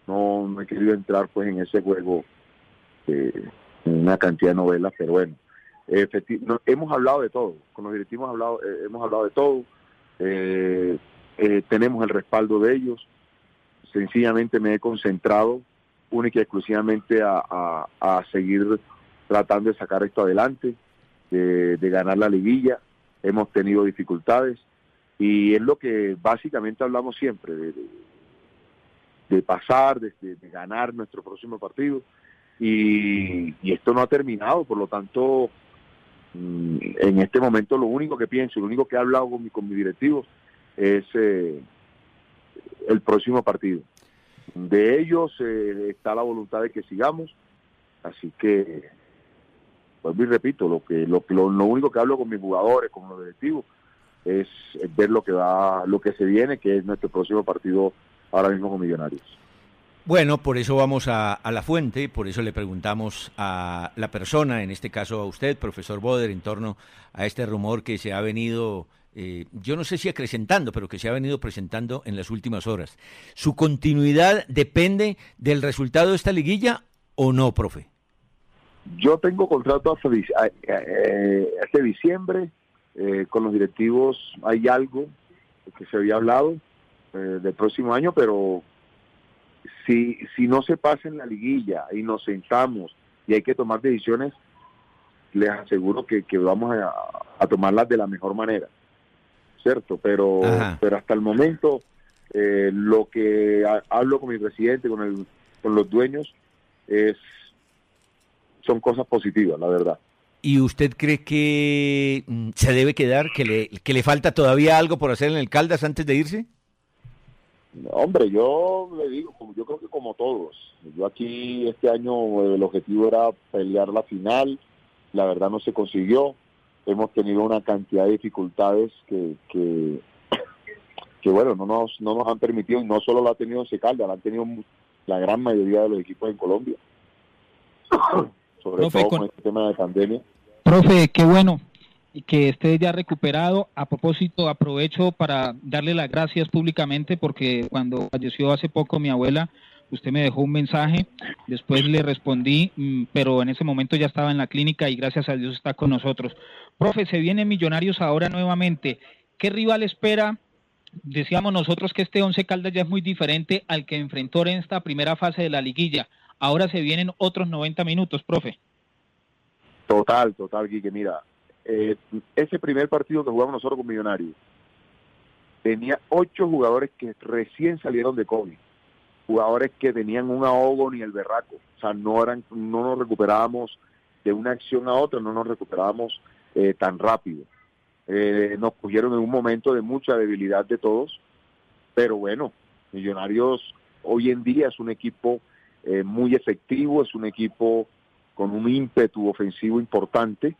no, no he querido entrar pues en ese juego eh, una cantidad de novelas, pero bueno, no, hemos hablado de todo, con los directivos hemos hablado, eh, hemos hablado de todo, tenemos el respaldo de ellos, sencillamente me he concentrado única y exclusivamente a, a- a seguir tratando de sacar esto adelante, de, de ganar la liguilla, hemos tenido dificultades y es lo que básicamente hablamos siempre, de, de- pasar, de ganar nuestro próximo partido. Y, y esto no ha terminado, por lo tanto mm, en este momento lo único que pienso, lo único que he hablado con mi, con mi directivo es eh, el próximo partido. De ellos eh, está la voluntad de que sigamos, así que, vuelvo y repito, lo que lo, lo, lo único que hablo con mis jugadores, con los directivos, es ver lo que va, lo que se viene, que es nuestro próximo partido ahora mismo con Millonarios. Bueno, por eso vamos a la fuente, por eso le preguntamos a la persona, en este caso a usted, profesor Boder, en torno a este rumor que se ha venido, eh, yo no sé si acrecentando, pero que se ha venido presentando en las últimas horas. ¿Su continuidad depende del resultado de esta liguilla o no, profe? Yo tengo contrato hasta, hasta diciembre, eh, con los directivos hay algo que se había hablado eh, del próximo año, pero si, si no se pasa en la liguilla y nos sentamos y hay que tomar decisiones, les aseguro que, que vamos a tomarlas de la mejor manera, ¿cierto? Pero, Ajá. pero hasta el momento eh, lo que ha- hablo con mi presidente, con, el, con los dueños, es son cosas positivas, la verdad. ¿Y usted cree que mm, se debe quedar, que le, que le falta todavía algo por hacer en el Caldas antes de irse? Hombre, yo le digo, como yo creo que como todos, yo aquí este año el objetivo era pelear la final, la verdad no se consiguió, hemos tenido una cantidad de dificultades que, que, que bueno, no nos, no nos han permitido, y no solo la ha tenido Once Caldas, la han tenido la gran mayoría de los equipos en Colombia, sobre Profe, todo con- con este tema de pandemia. Profe, qué bueno y que esté ya recuperado. A propósito, aprovecho para darle las gracias públicamente porque cuando falleció hace poco mi abuela, usted me dejó un mensaje, después le respondí, mm, pero en ese momento ya estaba en la clínica y gracias a Dios está con nosotros. Profe, se vienen Millonarios ahora nuevamente. ¿Qué rival espera? Decíamos nosotros que este Once Caldas ya es muy diferente al que enfrentó en esta primera fase de la liguilla. Ahora se vienen otros 90 minutos, profe. Total, total, Quique. Mira, eh, ese primer partido que jugamos nosotros con Millonarios tenía ocho jugadores que recién salieron de COVID. Jugadores que tenían un ahogo ni el berraco. O sea, no, eran, no nos recuperábamos de una acción a otra, no nos recuperábamos eh, tan rápido. Eh, nos cogieron en un momento de mucha debilidad de todos. Pero bueno, Millonarios hoy en día es un equipo eh, muy efectivo, es un equipo con un ímpetu ofensivo importante,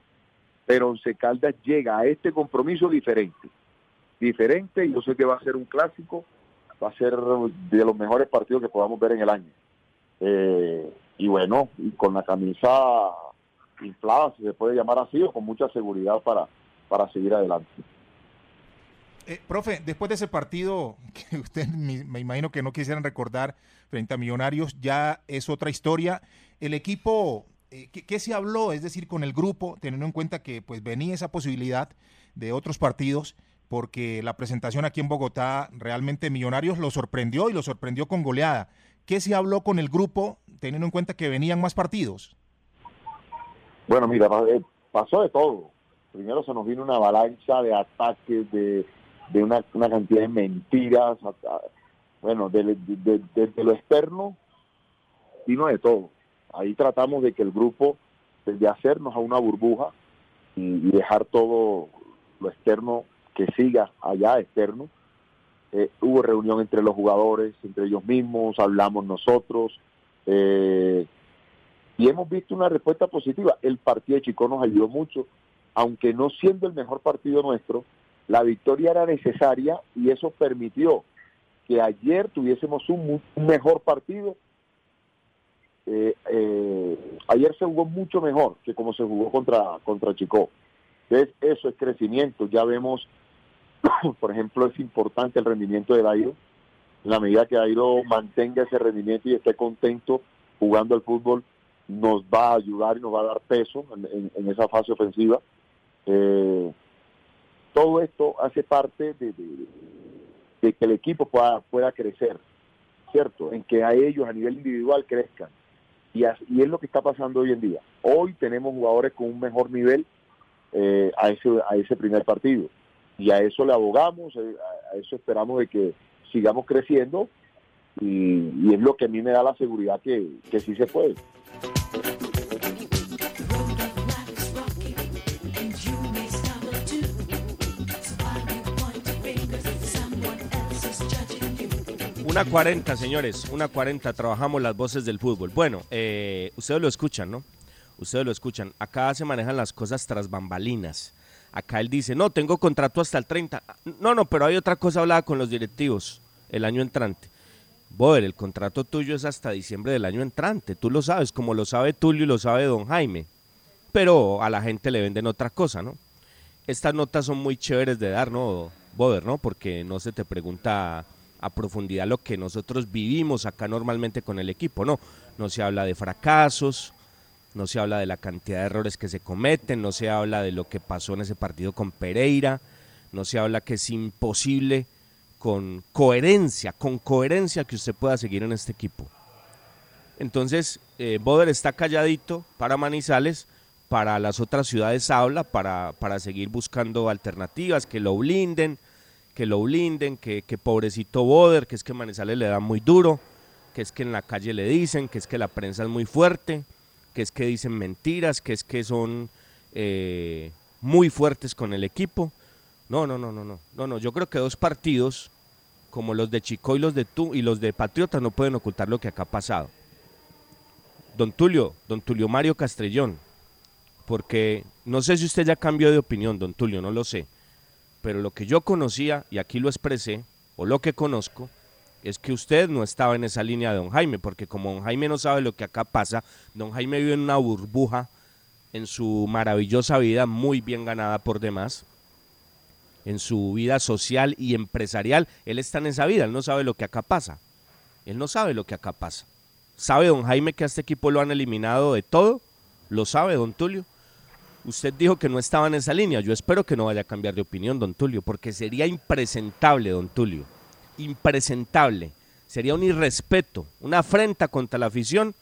pero Once Caldas llega a este compromiso diferente. Diferente, yo sé que va a ser un clásico, va a ser de los mejores partidos que podamos ver en el año. Eh, y bueno, y con la camisa inflada, si se puede llamar así, o con mucha seguridad para, para seguir adelante. Eh, profe, después de ese partido que usted me, imagino que no quisieran recordar frente a Millonarios, ya es otra historia. El equipo, eh, ¿qué, qué se habló? Es decir, con el grupo, teniendo en cuenta que pues venía esa posibilidad de otros partidos, porque la presentación aquí en Bogotá realmente Millonarios lo sorprendió y lo sorprendió con goleada. ¿Qué se habló con el grupo, teniendo en cuenta que venían más partidos? Bueno, mira, eh, pasó de todo. Primero se nos vino una avalancha de ataques, de, de una, cantidad de mentiras. bueno, de- de- desde lo externo vino de todo. Ahí tratamos de que el grupo, de hacernos a una burbuja y dejar todo lo externo que siga allá externo. Eh, hubo reunión entre los jugadores, entre ellos mismos, hablamos nosotros. eh, y hemos visto una respuesta positiva. El partido de Chico nos ayudó mucho, aunque no siendo el mejor partido nuestro, la victoria era necesaria y eso permitió que ayer tuviésemos un, un mejor partido. Eh, eh, ayer se jugó mucho mejor que como se jugó contra, contra Chico. Entonces, eso es crecimiento. Ya vemos, por ejemplo, es importante el rendimiento de Dairo. En la medida que Dairo mantenga ese rendimiento y esté contento jugando al fútbol, nos va a ayudar y nos va a dar peso en, esa fase ofensiva. Eh, todo esto hace parte de, que el equipo pueda, pueda crecer, ¿cierto? En que a ellos a nivel individual crezcan. Y es lo que está pasando hoy en día. Hoy tenemos jugadores con un mejor nivel eh, a, ese, a ese primer partido. Y a eso le abogamos, eh, a, eso esperamos de que sigamos creciendo y, y es lo que a mí me da la seguridad que, que sí se puede. Una 40, señores, una 40, trabajamos las voces del fútbol. Bueno, eh, ustedes lo escuchan, ¿no? Ustedes lo escuchan. Acá se manejan las cosas tras bambalinas. Acá él dice, no, tengo contrato hasta el 30. No, no, pero hay otra cosa hablada con los directivos el año entrante. Boder, el contrato tuyo es hasta diciembre del año entrante. Tú lo sabes, como lo sabe Tulio y lo sabe don Jaime. Pero a la gente le venden otra cosa, ¿no? Estas notas son muy chéveres de dar, ¿no, Boder, no? Porque no se te pregunta a profundidad lo que nosotros vivimos acá normalmente con el equipo, ¿no? No se habla de fracasos, no se habla de la cantidad de errores que se cometen, no se habla de lo que pasó en ese partido con Pereira, no se habla que es imposible con coherencia, con coherencia que usted pueda seguir en este equipo. Entonces, eh, Boder está calladito para Manizales, para las otras ciudades habla, para, para seguir buscando alternativas, que lo blinden, que lo blinden, que, que pobrecito Boder, que es que Manizales le da muy duro, que es que en la calle le dicen, que es que la prensa es muy fuerte, que es que dicen mentiras, que es que son eh, muy fuertes con el equipo. No, no, no, no, no, no, no. Yo creo que dos partidos como los de Chico y los de tú y los de Patriotas no pueden ocultar lo que acá ha pasado. Don Tulio, don Tulio Mario Castrellón, porque no sé si usted ya cambió de opinión, don Tulio, no lo sé, pero lo que yo conocía, y aquí lo expresé, o lo que conozco, es que usted no estaba en esa línea de don Jaime, porque como don Jaime no sabe lo que acá pasa, don Jaime vive en una burbuja en su maravillosa vida, muy bien ganada por demás, en su vida social y empresarial, él está en esa vida, él no sabe lo que acá pasa, él no sabe lo que acá pasa. ¿Sabe don Jaime que a este equipo lo han eliminado de todo? ¿Lo sabe don Tulio? Usted dijo que no estaba en esa línea. Yo espero que no vaya a cambiar de opinión, don Tulio, porque sería impresentable, don Tulio. Impresentable. Sería un irrespeto, una afrenta contra la afición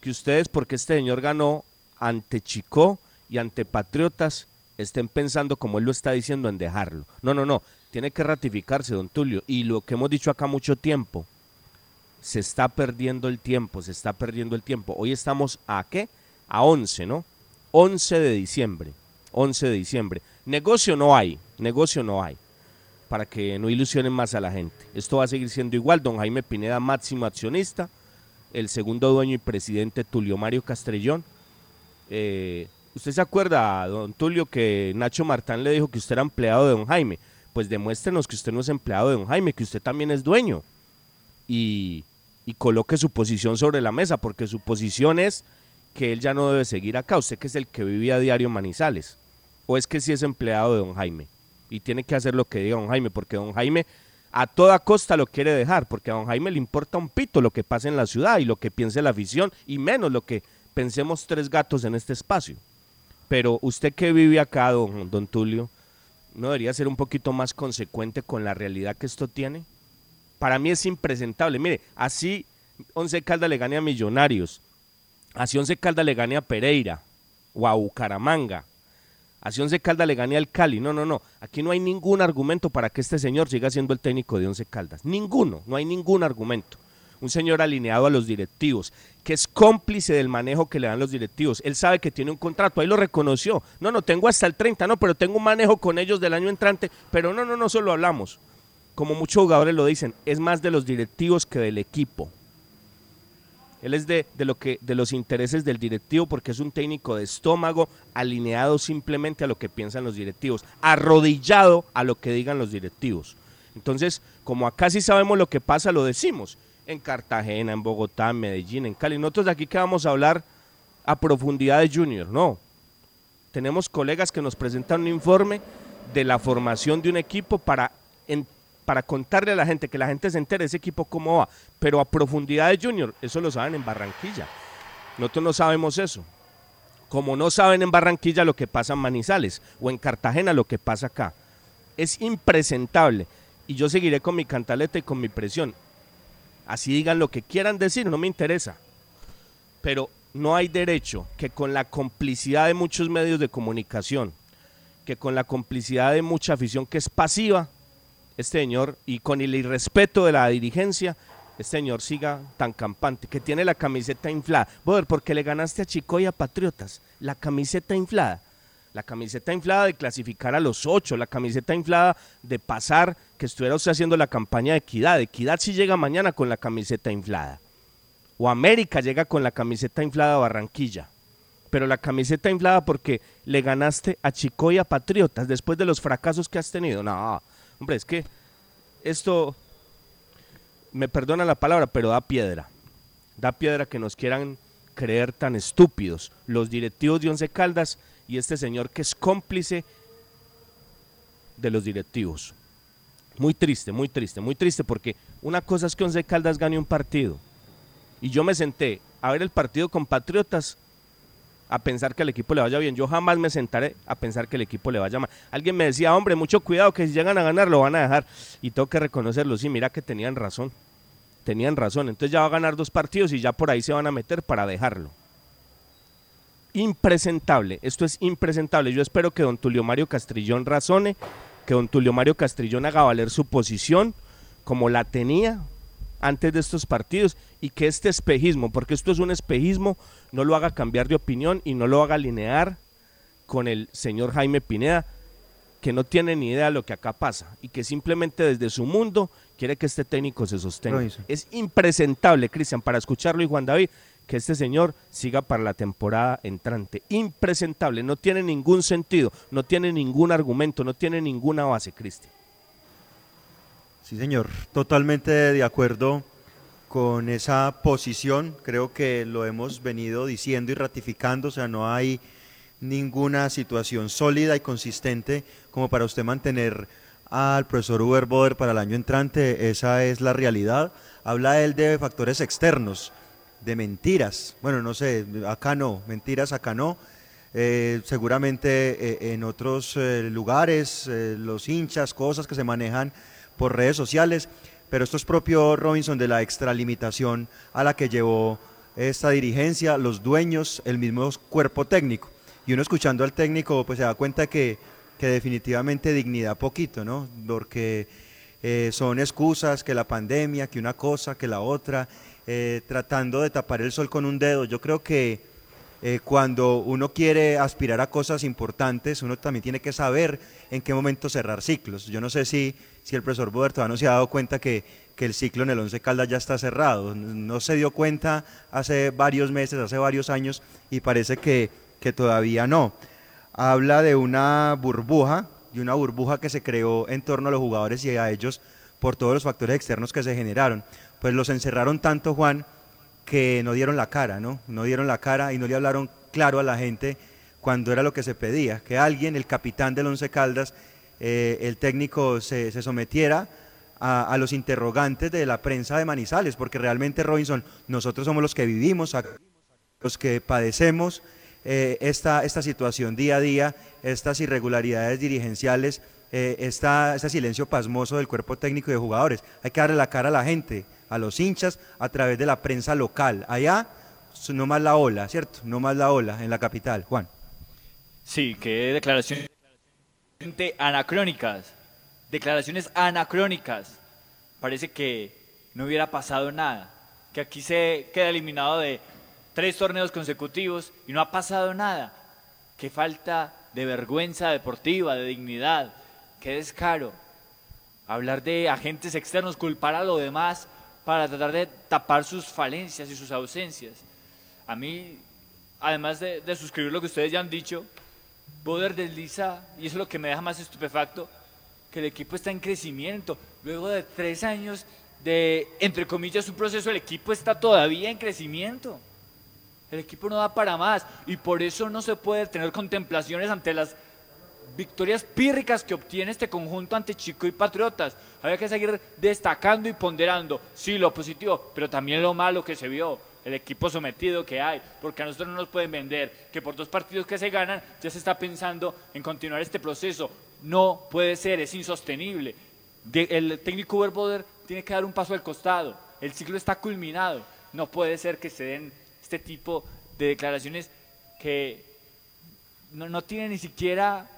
que ustedes, porque este señor ganó ante Chicó y ante Patriotas, estén pensando como él lo está diciendo en dejarlo. No, no, no. Tiene que ratificarse, don Tulio. Y lo que hemos dicho acá mucho tiempo, se está perdiendo el tiempo, se está perdiendo el tiempo. Hoy estamos a qué? A 11, ¿no? 11 de diciembre. 11 de diciembre. Negocio no hay, negocio no hay. Para que no ilusionen más a la gente. Esto va a seguir siendo igual. Don Jaime Pineda, máximo accionista. El segundo dueño y presidente Tulio Mario Castrellón. Eh, ¿Usted se acuerda, don Tulio, que Nacho Martán le dijo que usted era empleado de don Jaime? Pues demuéstrenos que usted no es empleado de don Jaime, que usted también es dueño y, y coloque su posición sobre la mesa, porque su posición es que él ya no debe seguir acá? Usted que es el que vivía a diario Manizales. ¿O es que sí es empleado de don Jaime? Y tiene que hacer lo que diga don Jaime, porque don Jaime a toda costa lo quiere dejar, porque a don Jaime le importa un pito lo que pasa en la ciudad y lo que piense la afición, y menos lo que pensemos tres gatos en este espacio. Pero usted que vive acá, don, don Tulio, ¿no debería ser un poquito más consecuente con la realidad que esto tiene? Para mí es impresentable. Mire, así Once Caldas le gane a Millonarios, así Once Caldas le gane a Pereira o a Bucaramanga, así Once Caldas le gane al Cali. No, no, no. Aquí no hay ningún argumento para que este señor siga siendo el técnico de Once Caldas. Ninguno, no hay ningún argumento. Un señor alineado a los directivos, que es cómplice del manejo que le dan los directivos. Él sabe que tiene un contrato, ahí lo reconoció. No, no, tengo hasta el 30, no, pero tengo un manejo con ellos del año entrante. Pero no, no, no, solo hablamos. Como muchos jugadores lo dicen, es más de los directivos que del equipo. Él es de, de, lo que, de los intereses del directivo porque es un técnico de estómago alineado simplemente a lo que piensan los directivos, arrodillado a lo que digan los directivos. Entonces, como acá sí sabemos lo que pasa, lo decimos. En Cartagena, en Bogotá, en Medellín, en Cali. Nosotros de aquí que vamos a hablar a profundidad de Junior, no. Tenemos colegas que nos presentan un informe de la formación de un equipo para para contarle a la gente, que la gente se entere ese equipo cómo va. Pero a profundidad de Junior, eso lo saben en Barranquilla. Nosotros no sabemos eso. Como no saben en Barranquilla lo que pasa en Manizales o en Cartagena lo que pasa acá. Es impresentable. Y yo seguiré con mi cantaleta y con mi presión. Así digan lo que quieran decir, no me interesa. Pero no hay derecho que con la complicidad de muchos medios de comunicación, que con la complicidad de mucha afición que es pasiva, este señor, y con el irrespeto de la dirigencia, este señor siga tan campante, que tiene la camiseta inflada. Boder, porque le ganaste a Chico y a Patriotas, la camiseta inflada. La camiseta inflada de clasificar a los ocho, la camiseta inflada de pasar, que estuviera usted haciendo la campaña de equidad. Equidad si llega mañana con la camiseta inflada. O América llega con la camiseta inflada a Barranquilla. Pero la camiseta inflada porque le ganaste a Chico y a Patriotas después de los fracasos que has tenido. No, Hombre, es que esto, me perdona la palabra, pero da piedra. Da piedra que nos quieran creer tan estúpidos los directivos de Once Caldas y este señor que es cómplice de los directivos. Muy triste, muy triste, muy triste porque una cosa es que Once Caldas gane un partido y yo me senté a ver el partido con Patriotas a pensar que el equipo le vaya bien. Yo jamás me sentaré a pensar que el equipo le vaya mal. Alguien me decía, hombre, mucho cuidado que si llegan a ganar lo van a dejar. Y tengo que reconocerlo. Sí, mira que tenían razón. Tenían razón. Entonces ya va a ganar dos partidos y ya por ahí se van a meter para dejarlo. Impresentable. Esto es impresentable. Yo espero que don Tulio Mario Castrillón razone, que don Tulio Mario Castrillón haga valer su posición como la tenía antes de estos partidos y que este espejismo, porque esto es un espejismo, no lo haga cambiar de opinión y no lo haga alinear con el señor Jaime Pineda, que no tiene ni idea de lo que acá pasa y que simplemente desde su mundo quiere que este técnico se sostenga. Es impresentable, Cristian, para escucharlo y Juan David, que este señor siga para la temporada entrante. Impresentable, no tiene ningún sentido, no tiene ningún argumento, no tiene ninguna base, Cristian. Sí, señor, totalmente de acuerdo con esa posición. Creo que lo hemos venido diciendo y ratificando, o sea, no hay ninguna situación sólida y consistente como para usted mantener al profesor Uber Boder para el año entrante. Esa es la realidad. Habla él de factores externos, de mentiras. Bueno, no sé, acá no, mentiras acá no. Eh, seguramente eh, en otros eh, lugares, los hinchas, cosas que se manejan por redes sociales, pero esto es propio Robinson de la extralimitación a la que llevó esta dirigencia, los dueños, el mismo cuerpo técnico. Y uno escuchando al técnico, pues se da cuenta que, que definitivamente dignidad poquito, ¿no? Porque eh, son excusas, que la pandemia, que una cosa, que la otra, eh, tratando de tapar el sol con un dedo. Yo creo que eh, cuando uno quiere aspirar a cosas importantes, uno también tiene que saber en qué momento cerrar ciclos. Yo no sé si, si el profesor Boder todavía no se ha dado cuenta que, que el ciclo en el Once Caldas ya está cerrado. No se dio cuenta hace varios meses, hace varios años, y parece que, que todavía no. Habla de una burbuja, y una burbuja que se creó en torno a los jugadores y a ellos por todos los factores externos que se generaron. Pues los encerraron tanto, Juan, que no dieron la cara, ¿no? No dieron la cara y no le hablaron claro a la gente cuando era lo que se pedía, que alguien, el capitán del Once Caldas, eh, el técnico se, se sometiera a, a, los interrogantes de la prensa de Manizales, porque realmente Robinson, nosotros somos los que vivimos, los que padecemos eh, esta, esta situación día a día, estas irregularidades dirigenciales, eh, esta, este silencio pasmoso del cuerpo técnico y de jugadores. Hay que darle la cara a la gente, a los hinchas, a través de la prensa local. Allá, no más la ola, ¿cierto? No más la ola en la capital. Juan. Sí, qué declaraciones anacrónicas. Declaraciones anacrónicas. Parece que no hubiera pasado nada. Que aquí se queda eliminado de tres torneos consecutivos y no ha pasado nada. Qué falta de vergüenza deportiva, de dignidad. Qué descaro. Hablar de agentes externos, culpar a lo demás para tratar de tapar sus falencias y sus ausencias. A mí, además de, de suscribir lo que ustedes ya han dicho, Boder desliza, y eso es lo que me deja más estupefacto, que el equipo está en crecimiento. Luego de tres años de, entre comillas, un proceso, el equipo está todavía en crecimiento. El equipo no da para más y por eso no se puede tener contemplaciones ante las victorias pírricas que obtiene este conjunto ante Chico y Patriotas. Había que seguir destacando y ponderando, sí, lo positivo, pero también lo malo que se vio, el equipo sometido que hay, porque a nosotros no nos pueden vender que por dos partidos que se ganan ya se está pensando en continuar este proceso. No puede ser, es insostenible. el técnico Uber tiene que dar un paso al costado. El ciclo está culminado. No puede ser que se den este tipo de declaraciones que no, no tienen ni siquiera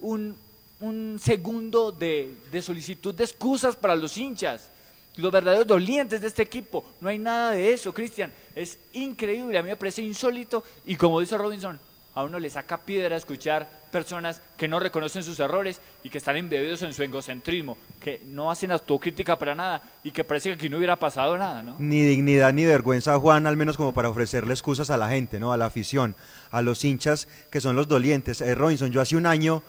un, un segundo de, de solicitud de excusas para los hinchas los verdaderos dolientes de este equipo. No hay nada de eso, Cristian. Es increíble, a mí me parece insólito y como dice Robinson, a uno le saca piedra escuchar personas que no reconocen sus errores y que están embebidos en su egocentrismo, que no hacen autocrítica para nada y que parece que aquí no hubiera pasado nada, ¿no? Ni dignidad ni vergüenza, Juan, al menos como para ofrecerle excusas a la gente, ¿no? A la afición, a los hinchas que son los dolientes. Eh, Robinson, yo hace un año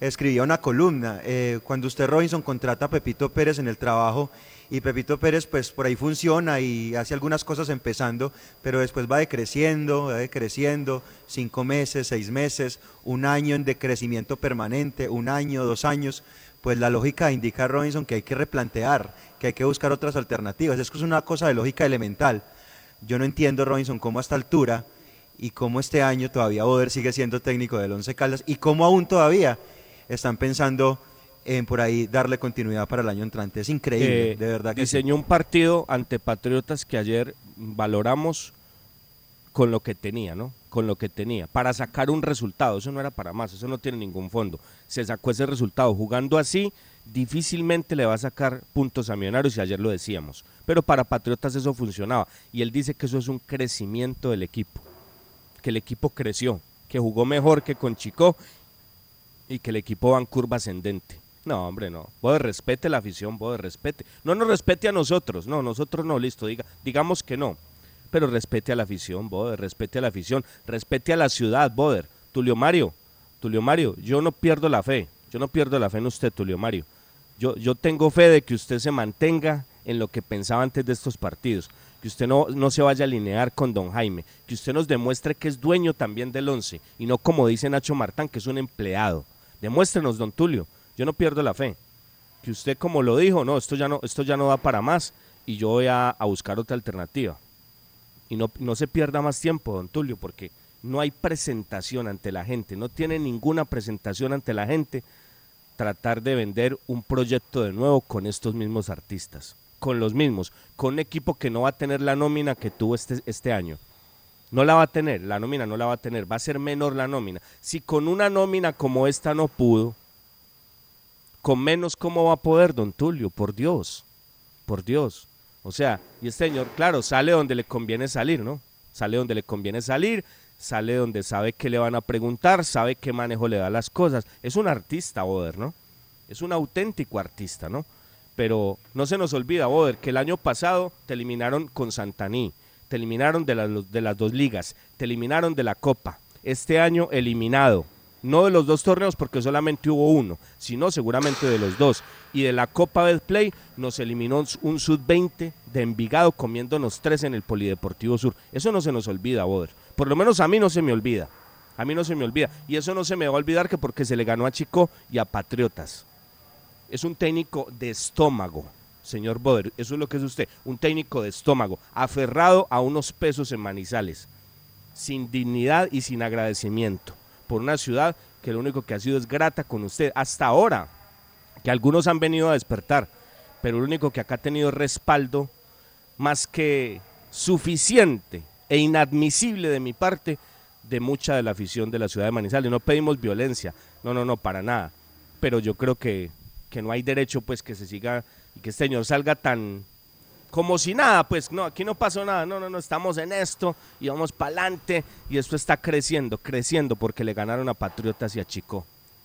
escribía una columna, eh, cuando usted, Robinson, contrata a Pepito Pérez en el trabajo y Pepito Pérez pues por ahí funciona y hace algunas cosas empezando, pero después va decreciendo, va decreciendo, cinco meses, seis meses, un año en decrecimiento permanente, un año, dos años, pues la lógica indica Robinson que hay que replantear, que hay que buscar otras alternativas, es una cosa de lógica elemental. Yo no entiendo, Robinson, cómo a esta altura y cómo este año todavía Boder sigue siendo técnico del Once Caldas y cómo aún todavía están pensando en por ahí darle continuidad para el año entrante. Es increíble, Eh, de verdad que sí. diseñó un partido ante Patriotas que ayer valoramos con lo que tenía, ¿no? Con lo que tenía, para sacar un resultado, eso no era para más, eso no tiene ningún fondo. Se sacó ese resultado, jugando así, difícilmente le va a sacar puntos a Millonarios y ayer lo decíamos. Pero para Patriotas eso funcionaba y él dice que eso es un crecimiento del equipo, que el equipo creció, que jugó mejor que con Chico y que el equipo va en curva ascendente. No, hombre, no. Vos respete la afición, vos respete. No nos respete a nosotros, no, nosotros no, listo, diga, digamos que no. Pero respete a la afición, Boder, respete a la afición, respete a la ciudad, Boder. Tulio Mario, Tulio Mario, yo no pierdo la fe, yo no pierdo la fe en usted, Tulio Mario. Yo, yo tengo fe de que usted se mantenga en lo que pensaba antes de estos partidos, que usted no, no se vaya a alinear con don Jaime, que usted nos demuestre que es dueño también del once y no como dice Nacho Martán, que es un empleado. Demuéstrenos, don Tulio, yo no pierdo la fe. Que usted como lo dijo, no, esto ya no, esto ya no da para más y yo voy a, a buscar otra alternativa. Y no, no se pierda más tiempo, don Tulio, porque no hay presentación ante la gente, no tiene ninguna presentación ante la gente tratar de vender un proyecto de nuevo con estos mismos artistas, con los mismos, con un equipo que no va a tener la nómina que tuvo este, este año. No la va a tener, la nómina no la va a tener, va a ser menor la nómina. Si con una nómina como esta no pudo, con menos cómo va a poder, don Tulio, por Dios, por Dios. O sea, y este señor, claro, sale donde le conviene salir, ¿no? Sale donde le conviene salir, sale donde sabe que le van a preguntar, sabe qué manejo le da las cosas. Es un artista, Boder, ¿no? Es un auténtico artista, ¿no? Pero no se nos olvida, Boder, que el año pasado te eliminaron con Santaní, te eliminaron de, las- de las dos ligas, te eliminaron de la Copa. Este año eliminado, No de los dos torneos porque solamente hubo uno, sino seguramente de los dos. Y de la Copa Betplay nos eliminó un sub-20 de Envigado comiéndonos tres en el Polideportivo Sur. Eso no se nos olvida, Boder. Por lo menos a mí no se me olvida. A mí no se me olvida. Y eso no se me va a olvidar que porque se le ganó a Chico y a Patriotas. Es un técnico de estómago, señor Boder. Eso es lo que es usted. Un técnico de estómago, aferrado a unos pesos en manizales, sin dignidad y sin agradecimiento por una ciudad que lo único que ha sido es grata con usted hasta ahora, que algunos han venido a despertar, pero lo único que acá ha tenido respaldo más que suficiente e inadmisible de mi parte de mucha de la afición de la ciudad de Manizales. No pedimos violencia, no, no, no, para nada, pero yo creo que, que no hay derecho pues que se siga y que este señor salga tan como si nada, pues no, aquí no pasó nada, no, no, no, estamos en esto y vamos para adelante y esto está creciendo, creciendo porque le ganaron a Patriotas y a Chico.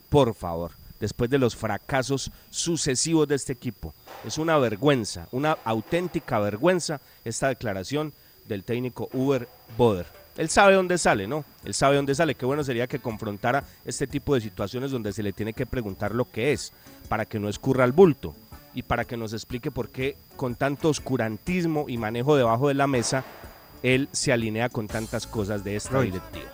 Por favor, después de los fracasos sucesivos de este equipo, es una vergüenza, una auténtica vergüenza esta declaración del técnico Uber Boder. Él sabe dónde sale, ¿no? Él sabe dónde sale. Qué bueno sería que confrontara este tipo de situaciones donde se le tiene que preguntar lo que es, para que no escurra al bulto y para que nos explique por qué con tanto oscurantismo y manejo debajo de la mesa, él se alinea con tantas cosas de esta directiva.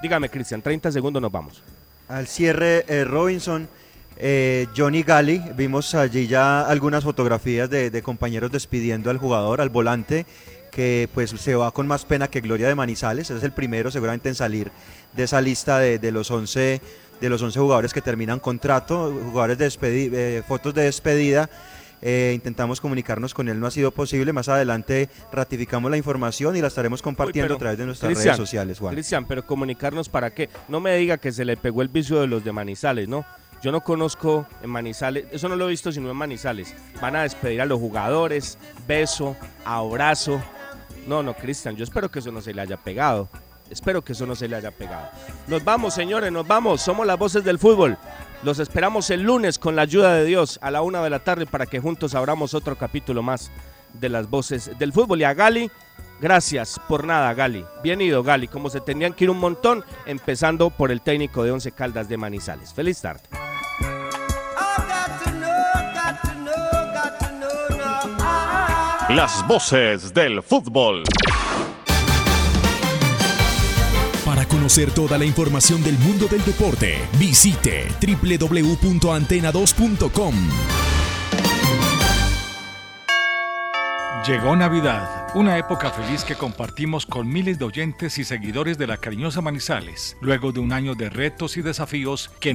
Dígame, Cristian, 30 segundos nos vamos. Al cierre, eh, Robinson, eh, Johnny Gali, vimos allí ya algunas fotografías de, compañeros despidiendo al jugador, al volante, que pues se va con más pena que gloria de Manizales, es el primero seguramente en salir de esa lista de, de los 11 de los 11 jugadores que terminan contrato, jugadores de eh, fotos de despedida. Eh, intentamos comunicarnos con él, no ha sido posible. Más adelante ratificamos la información y la estaremos compartiendo a través de nuestras redes sociales. Cristian, pero comunicarnos para qué. No me diga que se le pegó el vicio de los de Manizales, ¿no? Yo no conozco en Manizales, eso no lo he visto sino en Manizales. Van a despedir a los jugadores, beso, abrazo. No, no, Cristian, yo espero que eso no se le haya pegado. Espero que eso no se le haya pegado. Nos vamos, señores, nos vamos. Somos las voces del fútbol. Los esperamos el lunes con la ayuda de Dios a la una de la tarde para que juntos abramos otro capítulo más de las voces del fútbol. Y a Gali, gracias por nada, Gali. Bien ido, Gali. Como se tenían que ir un montón, empezando por el técnico de Once Caldas de Manizales. Feliz tarde. Las voces del fútbol. Conocer toda la información del mundo del deporte, visite www.antena2.com. Llegó Navidad, una época feliz que compartimos con miles de oyentes y seguidores de la cariñosa Manizales, luego de un año de retos y desafíos que nos